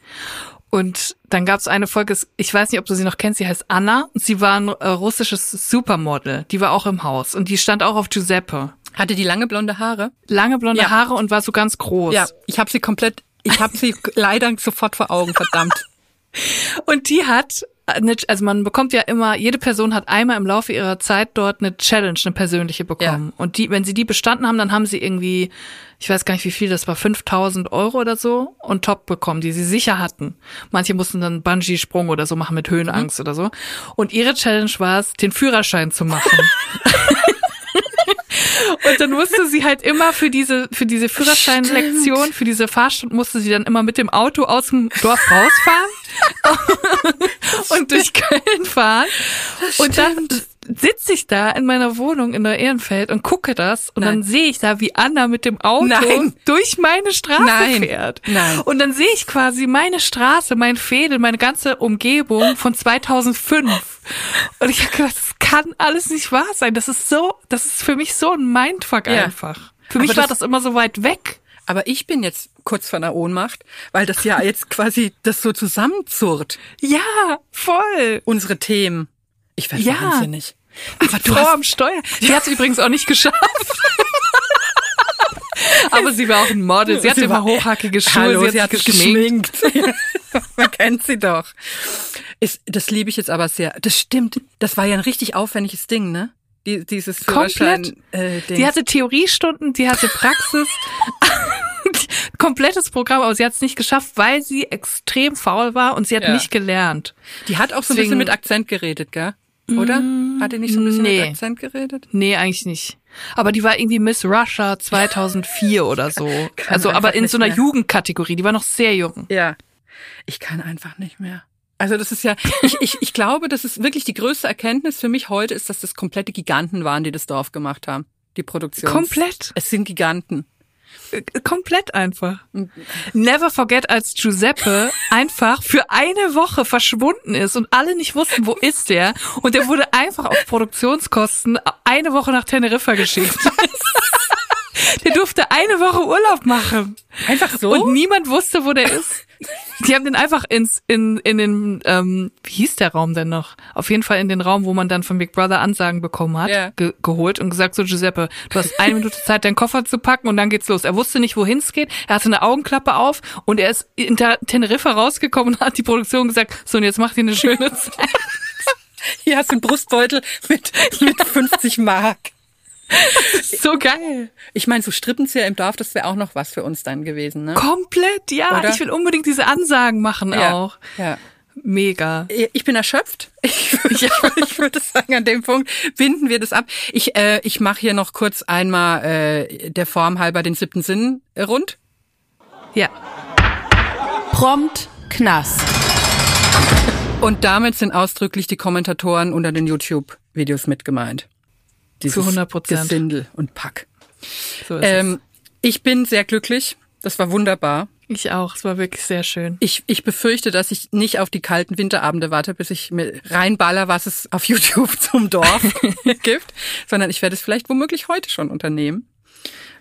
[SPEAKER 1] Und dann gab es eine Folge, ich weiß nicht, ob du sie noch kennst, sie heißt Anna. Und sie war ein äh, russisches Supermodel. Die war auch im Haus. Und die stand auch auf Giuseppe.
[SPEAKER 2] Hatte die lange blonde Haare?
[SPEAKER 1] Lange blonde
[SPEAKER 2] Ja.
[SPEAKER 1] Haare und war so ganz groß.
[SPEAKER 2] Ja, ich habe sie komplett, ich habe sie leider sofort vor Augen, verdammt.
[SPEAKER 1] Und die hat, eine, also man bekommt ja immer, jede Person hat einmal im Laufe ihrer Zeit dort eine Challenge, eine persönliche bekommen. Und die, wenn sie die bestanden haben, dann haben sie irgendwie, ich weiß gar nicht wie viel, das war 5000 Euro oder so, und top bekommen, die sie sicher hatten. Manche mussten dann Bungee-Sprung oder so machen mit Höhenangst oder so. Und ihre Challenge war es, den Führerschein zu machen. Und dann musste sie halt immer für diese, für diese Führerscheinlektion, für diese Fahrstunde, musste sie dann immer mit dem Auto aus dem Dorf rausfahren. Und durch Köln fahren. und dann sitze ich da in meiner Wohnung in der Ehrenfeld und gucke das und
[SPEAKER 2] Nein.
[SPEAKER 1] dann sehe ich da, wie Anna mit dem Auto
[SPEAKER 2] Nein.
[SPEAKER 1] durch meine Straße
[SPEAKER 2] Nein.
[SPEAKER 1] fährt.
[SPEAKER 2] Nein.
[SPEAKER 1] Und dann sehe ich quasi meine Straße, mein Fädel, meine ganze Umgebung von 2005. Und ich habe gedacht, das kann alles nicht wahr sein. Das ist so, das ist für mich so ein Mindfuck
[SPEAKER 2] Ja.
[SPEAKER 1] einfach. Für mich
[SPEAKER 2] Aber
[SPEAKER 1] war
[SPEAKER 2] das-
[SPEAKER 1] das immer so weit weg.
[SPEAKER 2] Aber ich bin jetzt kurz vor einer Ohnmacht, weil das ja jetzt quasi das so zusammenzurrt,
[SPEAKER 1] Ja, voll.
[SPEAKER 2] unsere Themen. Ich werde
[SPEAKER 1] Ja.
[SPEAKER 2] wahnsinnig. Aber du
[SPEAKER 1] Frau
[SPEAKER 2] hast,
[SPEAKER 1] am Steuer. Die hat es übrigens auch nicht geschafft. Aber sie war auch ein Model. Sie
[SPEAKER 2] Sie
[SPEAKER 1] immer
[SPEAKER 2] war-
[SPEAKER 1] hochhackige Schuhe.
[SPEAKER 2] Hallo,
[SPEAKER 1] sie hat sich geschminkt.
[SPEAKER 2] geschminkt. Man kennt sie doch. Ist, das liebe ich jetzt aber sehr. Das stimmt. Das war ja ein richtig aufwendiges Ding, ne? Die, dieses
[SPEAKER 1] Komplett.
[SPEAKER 2] Führerschein, äh, Ding.
[SPEAKER 1] Sie hatte Theoriestunden, sie hatte Praxis. Komplettes Programm, aber sie hat es nicht geschafft, weil sie extrem faul war und sie hat
[SPEAKER 2] Ja.
[SPEAKER 1] nicht gelernt.
[SPEAKER 2] Die hat auch so ein
[SPEAKER 1] Deswegen-
[SPEAKER 2] bisschen mit Akzent geredet, gell? Oder? Hat die nicht so ein bisschen
[SPEAKER 1] Nee.
[SPEAKER 2] mit Akzent geredet?
[SPEAKER 1] Nee, eigentlich nicht. Aber die war irgendwie Miss Russia 2004 oder so.
[SPEAKER 2] kann
[SPEAKER 1] Also, aber in so einer
[SPEAKER 2] mehr.
[SPEAKER 1] Jugendkategorie. Die war noch sehr jung.
[SPEAKER 2] Ja. Ich kann einfach nicht mehr. Also das ist ja, ich, ich, ich glaube, das ist wirklich die größte Erkenntnis für mich heute ist, dass das komplette Giganten waren, die das Dorf gemacht haben. Die Produktion.
[SPEAKER 1] Komplett.
[SPEAKER 2] Es sind Giganten.
[SPEAKER 1] Äh, Komplett einfach. Never forget, als Giuseppe einfach für eine Woche verschwunden ist und alle nicht wussten, wo ist der. Und der wurde einfach auf Produktionskosten eine Woche nach Teneriffa geschickt. Der durfte eine Woche Urlaub machen.
[SPEAKER 2] Einfach so?
[SPEAKER 1] Und niemand wusste, wo der ist. Die haben den einfach ins, in, in den, ähm, wie hieß der Raum denn noch? Auf jeden Fall in den Raum, wo man dann von Big Brother Ansagen bekommen hat,
[SPEAKER 2] Ja.
[SPEAKER 1] ge geholt und gesagt, so Giuseppe, du hast eine Minute Zeit, deinen Koffer zu packen und dann geht's los. Er wusste nicht, wohin es geht. Er hatte eine Augenklappe auf und er ist in Teneriffa rausgekommen und hat die Produktion gesagt, so und jetzt macht ihr eine schöne Zeit.
[SPEAKER 2] Hier hast du einen Brustbeutel mit, mit 50 Mark.
[SPEAKER 1] so geil.
[SPEAKER 2] Ich meine, so Strippenzieher im Dorf, das wäre auch noch was für uns dann gewesen, ne?
[SPEAKER 1] Komplett, ja.
[SPEAKER 2] Oder?
[SPEAKER 1] Ich will unbedingt diese Ansagen machen
[SPEAKER 2] Ja.
[SPEAKER 1] auch.
[SPEAKER 2] Ja.
[SPEAKER 1] Mega.
[SPEAKER 2] Ich bin erschöpft. Ich, ich, ich würde sagen, an dem Punkt binden wir das ab. Ich, äh, ich mache hier noch kurz einmal äh, der Form halber den siebten Sinn rund.
[SPEAKER 1] Ja.
[SPEAKER 5] Prompt Knast.
[SPEAKER 2] Und damit sind ausdrücklich die Kommentatoren unter den YouTube-Videos mit gemeint. Dieses
[SPEAKER 1] 100%.
[SPEAKER 2] Gesindel und Pack.
[SPEAKER 1] So ist.
[SPEAKER 2] Ähm, ich bin sehr glücklich. Das war wunderbar.
[SPEAKER 1] Ich auch. Es war wirklich sehr schön.
[SPEAKER 2] Ich, ich befürchte, dass ich nicht auf die kalten Winterabende warte, bis ich mir reinballer, was es auf YouTube zum Dorf gibt, sondern ich werde es vielleicht womöglich heute schon unternehmen.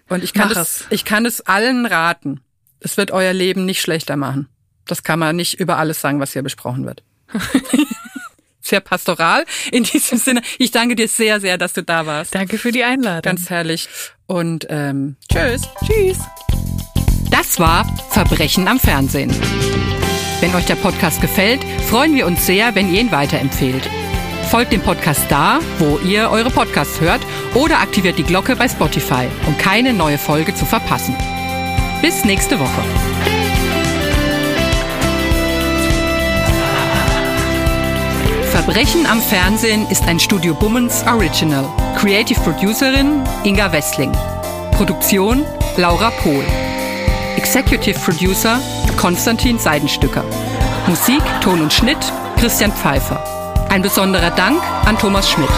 [SPEAKER 2] Und ich kann,
[SPEAKER 1] Mach es.
[SPEAKER 2] ich kann es allen raten. Es wird euer Leben nicht schlechter machen. Das kann man nicht über alles sagen, was hier besprochen wird. sehr pastoral. In diesem Sinne, ich danke dir sehr, sehr, dass du da warst.
[SPEAKER 1] Danke für die Einladung.
[SPEAKER 2] Ganz herrlich. Und ähm, tschüss.
[SPEAKER 1] Tschüss.
[SPEAKER 2] Das war Verbrechen am Fernsehen. Wenn euch der Podcast gefällt, freuen wir uns sehr, wenn ihr ihn weiterempfehlt. Folgt dem Podcast da, wo ihr eure Podcasts hört oder aktiviert die Glocke bei Spotify, um keine neue Folge zu verpassen. Bis nächste Woche. Verbrechen am Fernsehen ist ein Studio Bummens Original. Creative Producerin Inga Wessling. Produktion Laura Pohl. Executive Producer Konstantin Seidenstücker. Musik, Ton und Schnitt Christian Pfeiffer. Ein besonderer Dank an Thomas Schmidt.